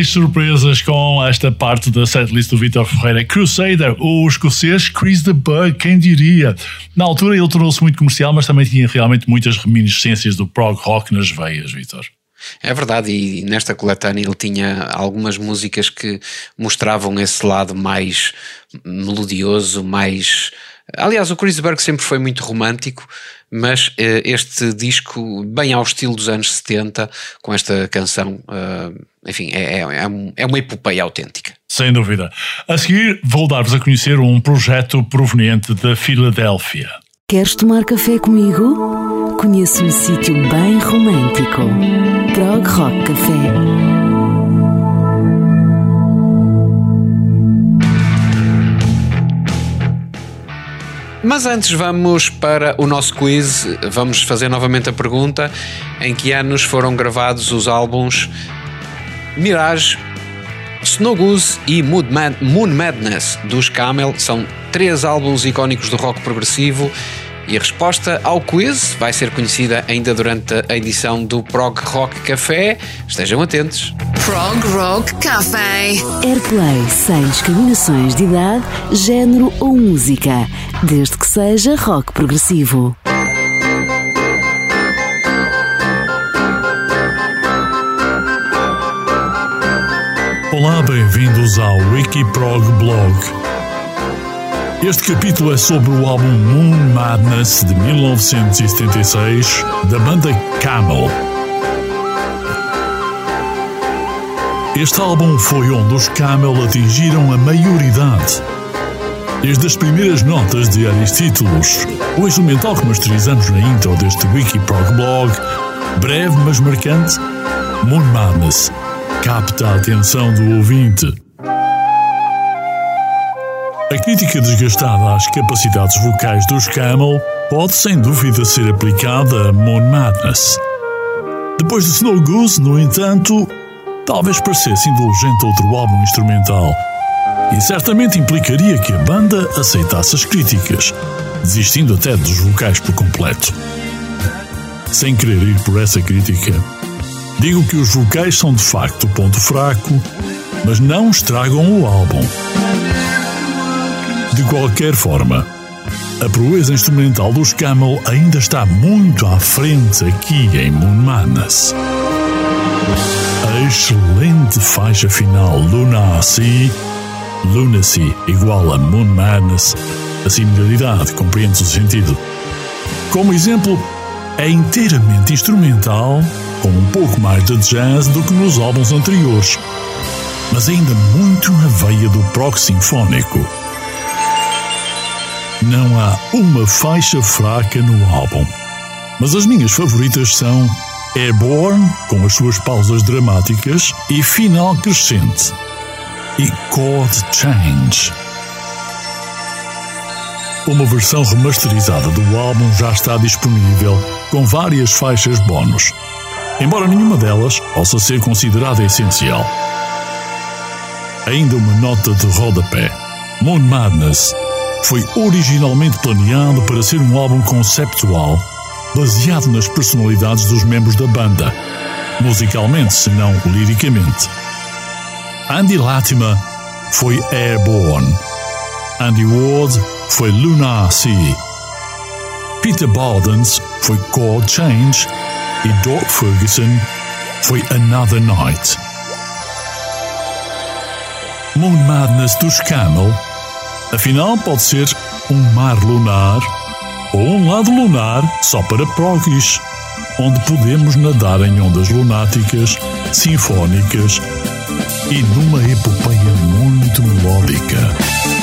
Mais surpresas com esta parte da setlist do Vitor Ferreira. Crusader, o escocês Chris the Bug, quem diria? Na altura ele tornou-se muito comercial, mas também tinha realmente muitas reminiscências do prog rock nas veias, Vitor. É verdade, e nesta coletânea ele tinha algumas músicas que mostravam esse lado mais melodioso, mais. Aliás, o Chris Berg sempre foi muito romântico, mas eh, este disco, bem ao estilo dos anos 70, com esta canção, eh, enfim, é, é, é um- é uma epopeia autêntica. Sem dúvida. A seguir, vou dar-vos a conhecer um projeto proveniente da Filadélfia. Queres tomar café comigo? Conheço um sítio bem romântico. Prog Rock Café. Mas antes vamos para o nosso quiz. Vamos fazer novamente a pergunta: em que anos foram gravados os álbuns Mirage, Snow Goose e Moon, Mad- Moon Madness dos Camel? São três álbuns icónicos do rock progressivo. E a resposta ao quiz vai ser conhecida ainda durante a edição do Prog Rock Café. Estejam atentos. Prog Rock Café. Airplay sem discriminações de idade, género ou música, desde que seja rock progressivo. Olá, bem-vindos ao Wikiprog Blog. Este capítulo é sobre o álbum Moon Madness de 1976 da banda Camel. Este álbum foi onde os Camel atingiram a maioridade. Desde as primeiras notas de vários títulos, o instrumental que masterizamos na intro deste Wikiprog Blog, breve mas marcante, Moon Madness capta a atenção do ouvinte. A crítica desgastada às capacidades vocais dos Camel pode sem dúvida ser aplicada a Moon Madness. Depois de Snow Goose, no entanto, talvez parecesse indulgente outro álbum instrumental. E certamente implicaria que a banda aceitasse as críticas, desistindo até dos vocais por completo. Sem querer ir por essa crítica, digo que os vocais são de facto o ponto fraco, mas não estragam o álbum. De qualquer forma, a proeza instrumental dos Camel ainda está muito à frente aqui em Moon Madness. A excelente faixa final Lunacy, Lunacy igual a Moon Madness, a similaridade compreende o sentido, Como exemplo, é inteiramente instrumental, com um pouco mais de jazz do que nos álbuns anteriores, mas ainda muito na veia do prog sinfónico. Não há uma faixa fraca no álbum, mas as minhas favoritas são Airborne, com as suas pausas dramáticas e final crescente, e Chord Change. Uma versão remasterizada do álbum já está disponível, com várias faixas bónus, embora nenhuma delas possa ser considerada essencial. Ainda uma nota de rodapé. Moon Madness foi originalmente planeado para ser um álbum conceptual baseado nas personalidades dos membros da banda, musicalmente, se não liricamente. Andy Latimer foi Airborne. Andy Ward foi Lunar Sea. Peter Baldens foi Chord Change e Doc Ferguson foi Another Night. Moon Madness dos Camel, afinal pode ser um mar lunar ou um lado lunar só para proggies, onde podemos nadar em ondas lunáticas, sinfónicas e numa epopeia muito melódica.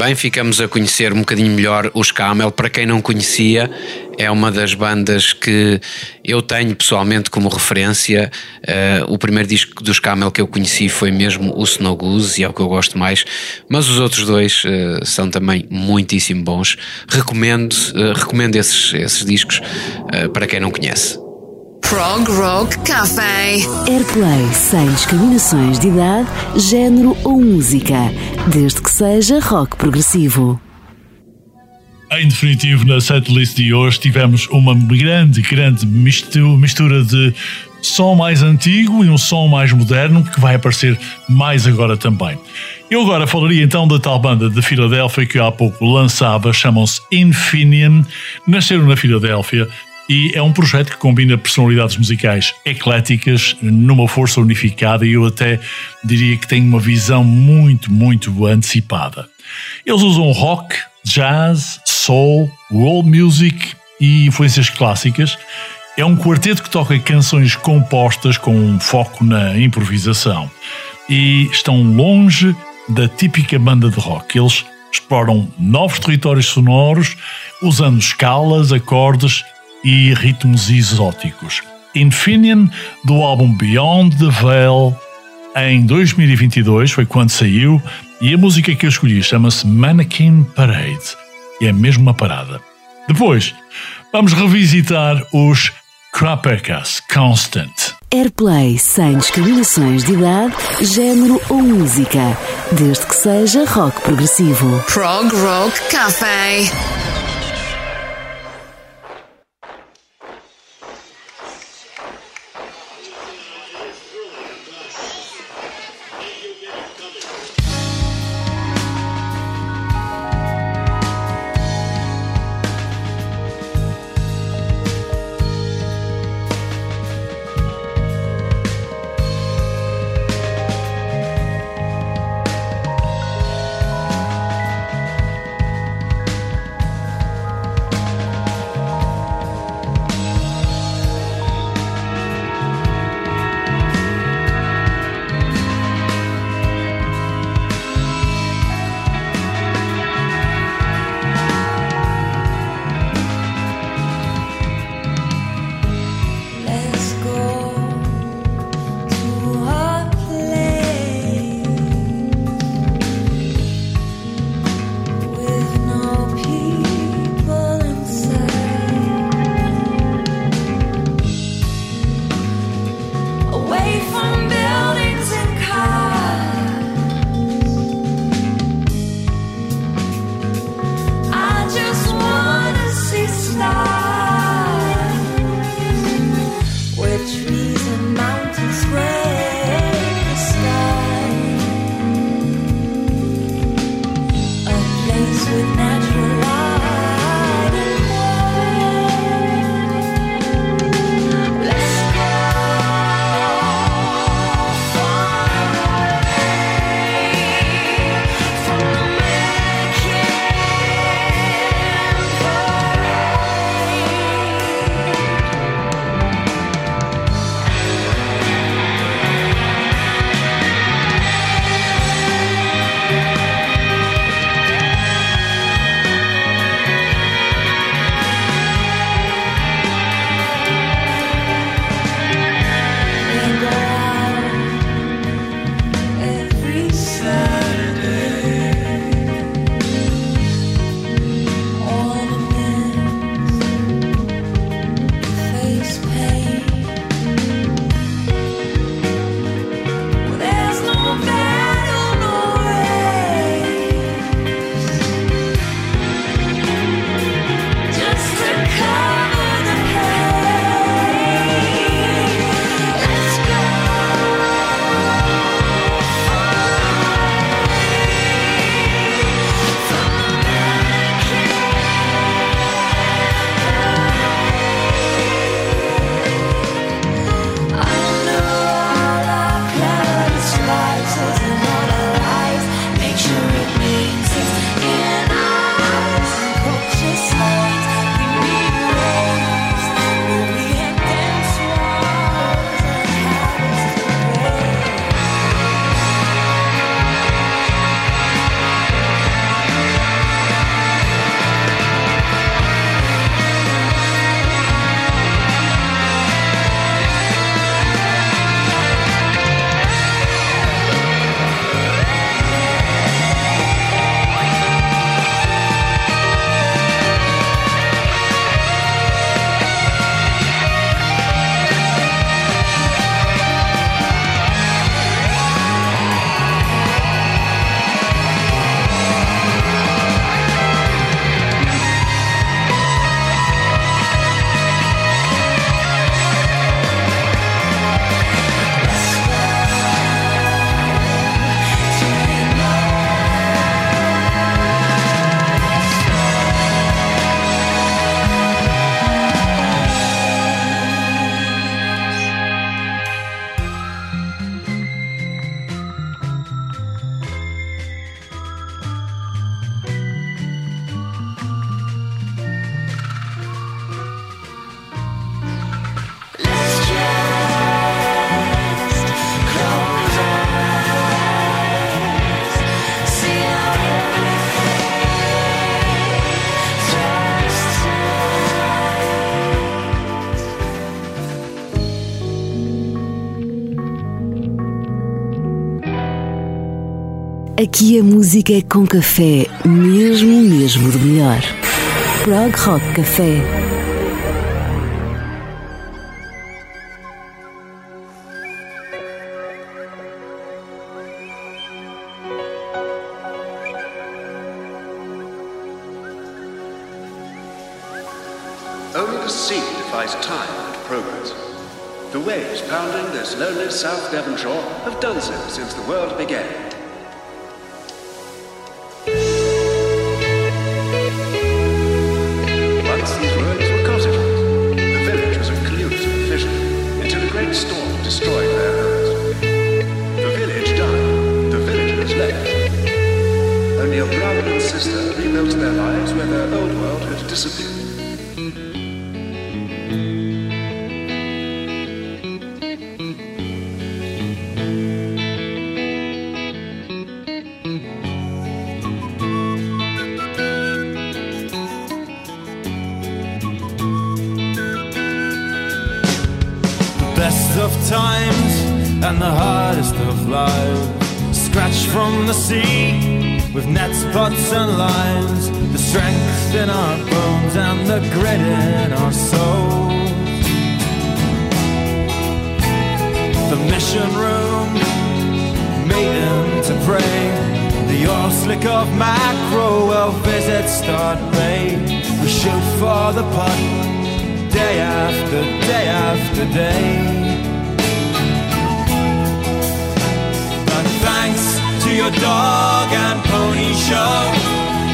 Também ficamos a conhecer um bocadinho melhor os Camel. Para quem não conhecia, é uma das bandas que eu tenho pessoalmente como referência. Eh, o primeiro disco dos Camel que eu conheci foi mesmo o Snow Goose e é o que eu gosto mais. Mas os outros dois eh, são também muitíssimo bons. Recomendo, eh, recomendo esses, esses discos para quem não conhece. Prog Rock Café. Airplay sem discriminações de idade, género ou música, desde que seja rock progressivo. Em definitivo, na setlist de hoje tivemos uma grande, grande mistu- mistura de som mais antigo e um som mais moderno que vai aparecer mais agora também. Eu agora falaria então da tal banda de Filadélfia que eu há pouco lançava, chamam-se Infinium, nasceram na Filadélfia e é um projeto que combina personalidades musicais ecléticas numa força unificada e eu até diria que tem uma visão muito, muito antecipada. Eles usam rock, jazz, soul, world music e influências clássicas. É um quarteto que toca canções compostas com um foco na improvisação e estão longe da típica banda de rock. Eles exploram novos territórios sonoros usando escalas, acordes e ritmos exóticos. Infinium, do álbum Beyond the Veil, em 2022, foi quando saiu, e a música que eu escolhi chama-se Mannequin Parade, e é mesmo uma parada. Depois, vamos revisitar os Krapekas Constant. Airplay sem discriminações de idade, género ou música, desde que seja rock progressivo. Prog Rock Café. Aqui a música é com café, mesmo, mesmo de melhor. Prog Rock Café. Of macro, well, visits start late. We shoot for the pot day after day after day. But thanks to your dog and pony show,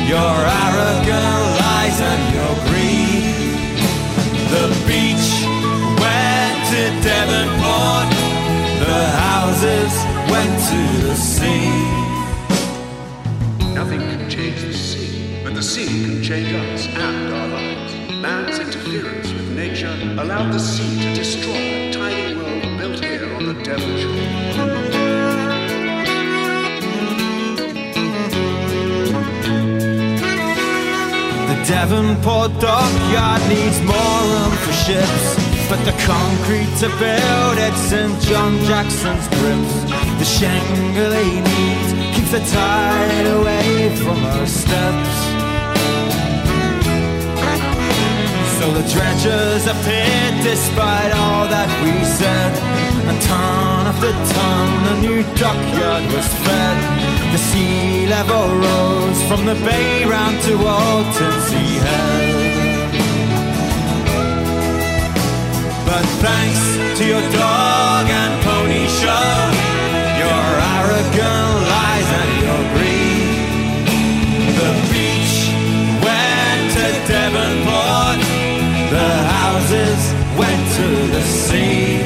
your arrogant lies and your greed, the beach went to Devonport, the houses went to the sea. Nothing can change the sea, but the sea can change us and our lives. Man's interference with nature allowed the sea to destroy a tiny world built here on the shore. Devonport dockyard needs more room for ships. But the concrete to build it's in John Jackson's grips. The he needs the tide away from our steps. So the dredgers appeared despite all that we said. And ton after ton, a new dockyard was fed. The sea level rose from the bay round to Walton Sea Head. But thanks to your dog and pony show, your arrogant houses went to the sea.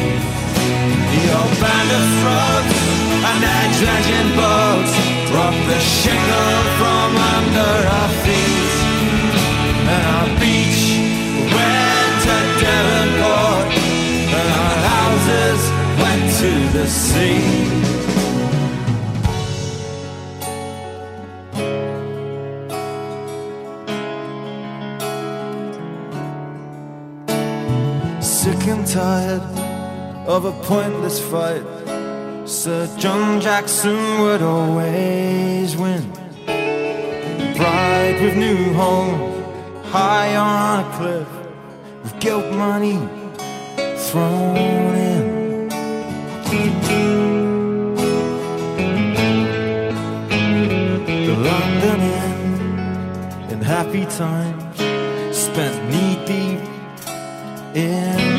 Your band of throats and their dredging boats dropped the shingle from under our feet, and our beach went to Devonport, and our houses went to the sea. Tired of a pointless fight. Sir John Jackson would always win. Bride with new home, high on a cliff, with guilt money thrown in. The London Inn in happy times, spent knee deep in.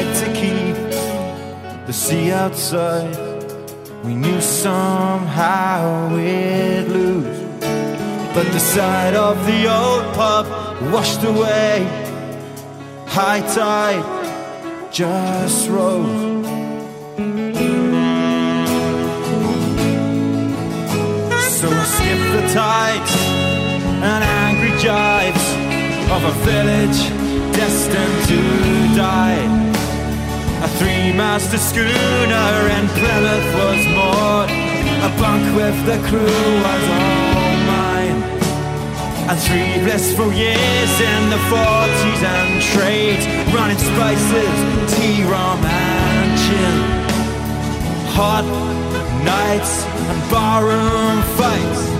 The to keep the sea outside. We knew somehow we'd lose. But the side of the old pub washed away. High tide just rose. So I skipped the tides and angry jives of a village destined to die. A three-masted schooner in Plymouth was moored. A bunk with the crew was all mine. And three blissful years in the forties and trades, running spices, tea, rum, and gin. Hot, nights and barroom fights.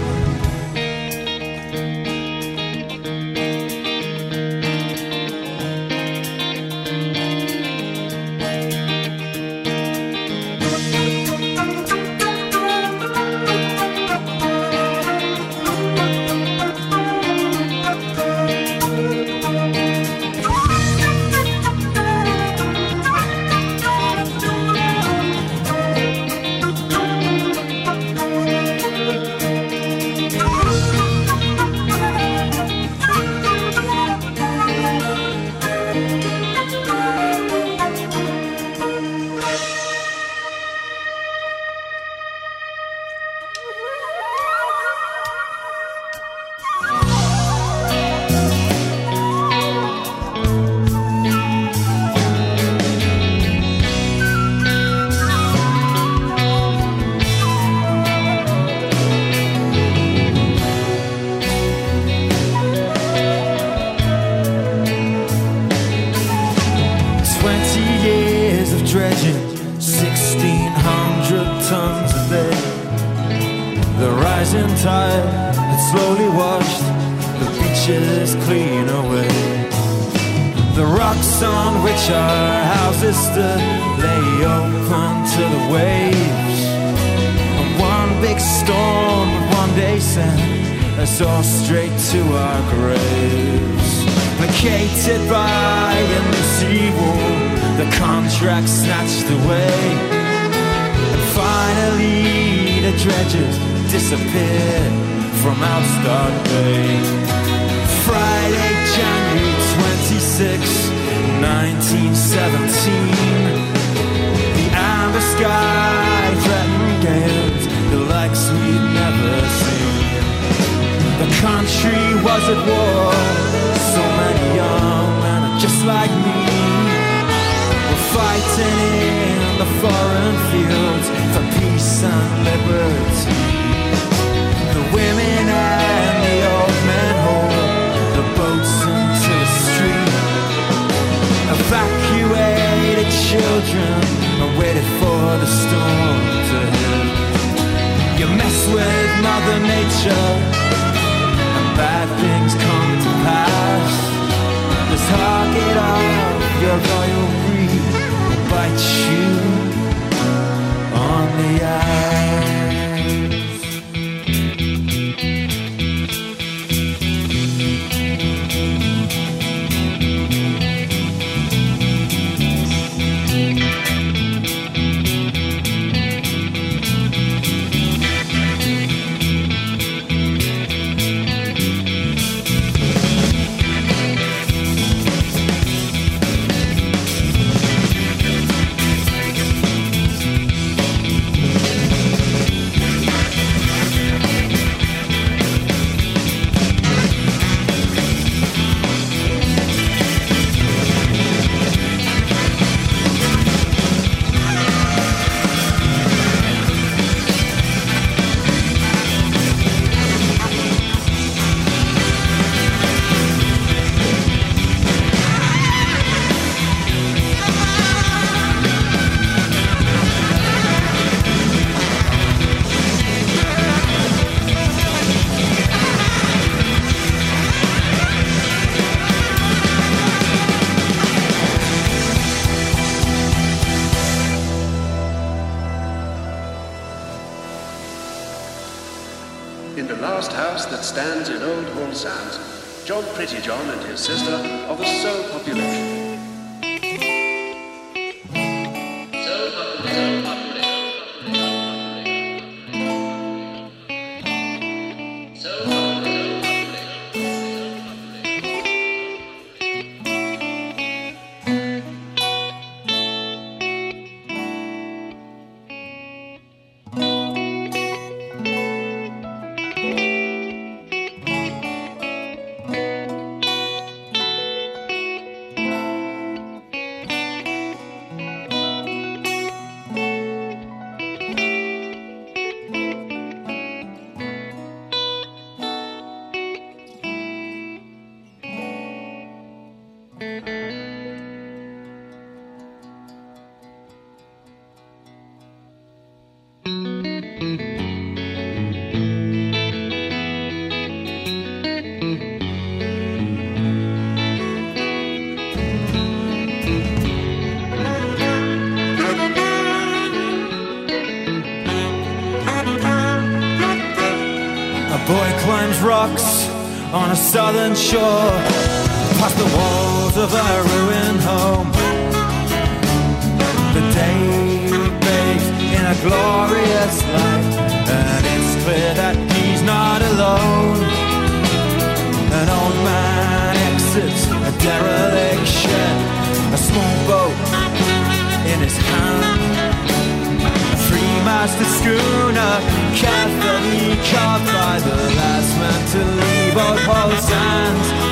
On a southern shore, past the walls of a ruined home. The day bathes in a glorious light, and it's clear that he's not alone. An old man exits a derelict shed, a small boat in his hand. A three-masted schooner carefully carved by the last man to leave old Paul Sands.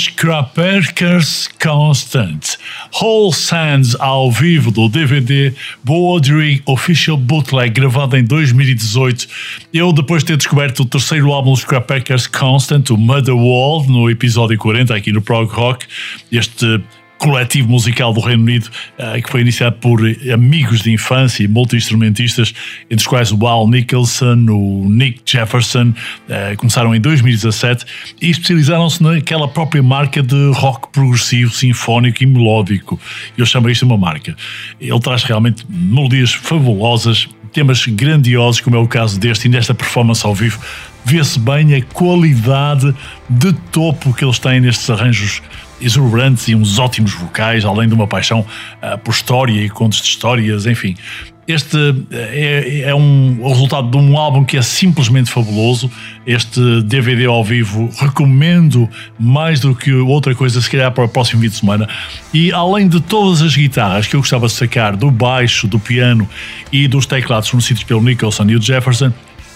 Os Crackers Constant, Whole Sands ao vivo do DVD Bordering Official Bootleg, gravado em 2018. Eu, depois de ter descoberto o terceiro álbum dos Crackers Constant, o Mother Wall, no episódio 40, aqui no Prog Rock, este coletivo musical do Reino Unido eh, que foi iniciado por amigos de infância e multi-instrumentistas, entre os quais o Al Nicholson, o Nick Jefferson, eh, começaram em 2017 e especializaram-se naquela própria marca de rock progressivo, sinfónico e melódico. Eu chamo isto uma marca. Ele traz realmente melodias fabulosas, temas grandiosos, como é o caso deste e nesta performance ao vivo. Vê-se bem a qualidade de topo que eles têm nestes arranjos exuberantes e uns ótimos vocais, além de uma paixão ah, por história e contos de histórias, enfim. Este é, é um o resultado de um álbum que é simplesmente fabuloso. Este DVD ao vivo recomendo mais do que outra coisa, se calhar para o próximo fim de semana. E além de todas as guitarras que eu gostava de sacar, do baixo, do piano e dos teclados fornecidos pelo Nicholson e o Jefferson,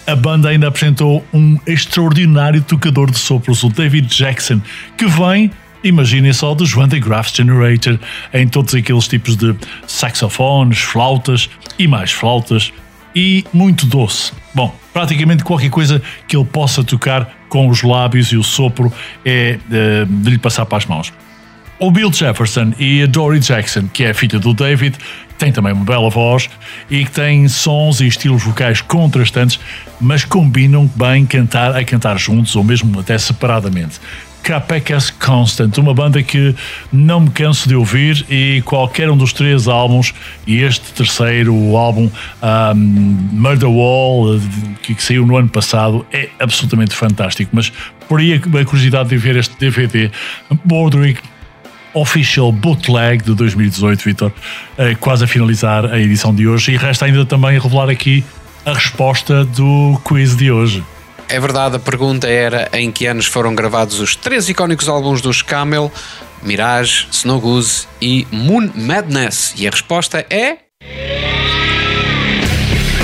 a banda ainda apresentou um extraordinário tocador de sopros, o David Jackson, que vem Imaginem só dos Van de Graaff Generator em todos aqueles tipos de saxofones, flautas e mais flautas e muito doce. Bom, praticamente qualquer coisa que ele possa tocar com os lábios e o sopro é eh, de lhe passar para as mãos. O Bill Jefferson e a Dory Jackson, que é a filha do David, tem também uma bela voz e que tem sons e estilos vocais contrastantes, mas combinam bem cantar a cantar juntos ou mesmo até separadamente. Capecas Constant, uma banda que não me canso de ouvir e qualquer um dos três álbuns, e este terceiro, o álbum um, Murder Wall, que, que saiu no ano passado, é absolutamente fantástico. Mas por aí a curiosidade de ver este DVD, Borderick Official Bootleg de 2018, Vitor, eh, quase a finalizar a edição de hoje. E resta ainda também revelar aqui a resposta do quiz de hoje. É verdade, a pergunta era em que anos foram gravados os três icónicos álbuns dos Camel, Mirage, Snow Goose e Moon Madness. E a resposta é.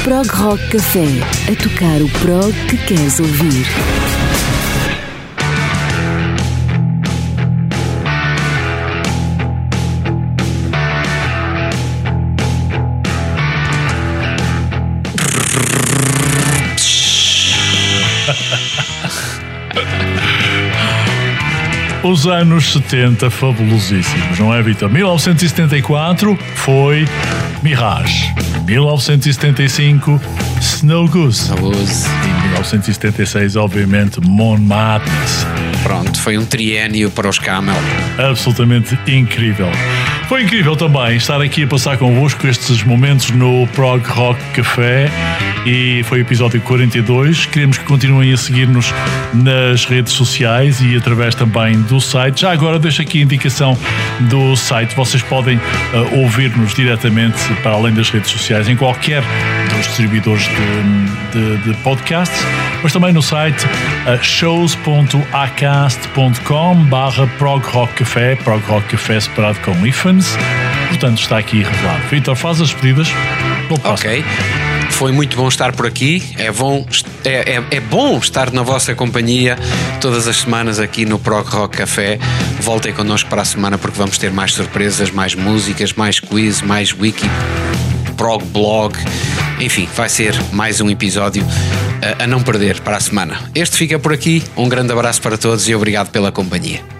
Prog Rock Café. A tocar o prog que queres ouvir. Os anos 70 fabulosíssimos, não é, Vitor? 1974 foi Mirage. 1975, Snow Goose. E 1976, obviamente, Moon Madness. Pronto, foi um triênio para os Camel. Absolutamente incrível. Foi incrível também estar aqui a passar convosco estes momentos no Prog Rock Café e foi o episódio 42. Queremos que continuem a seguir-nos nas redes sociais e através também do site. Já agora deixo aqui a indicação do site. Vocês podem uh, ouvir-nos diretamente para além das redes sociais em qualquer dos distribuidores de, de, de podcasts, mas também no site uh, shows.acast.com barra Prog Rock Café, Prog Rock Café separado com ifans. Portanto, está aqui revelado. Vitor, faz as pedidas. Ok. Foi muito bom estar por aqui. É bom, é, é, é bom estar na vossa companhia todas as semanas aqui no Prog Rock Café. Voltem connosco para a semana porque vamos ter mais surpresas, mais músicas, mais quiz, mais wiki, prog blog. Enfim, vai ser mais um episódio a, a não perder para a semana. Este fica por aqui. Um grande abraço para todos e obrigado pela companhia.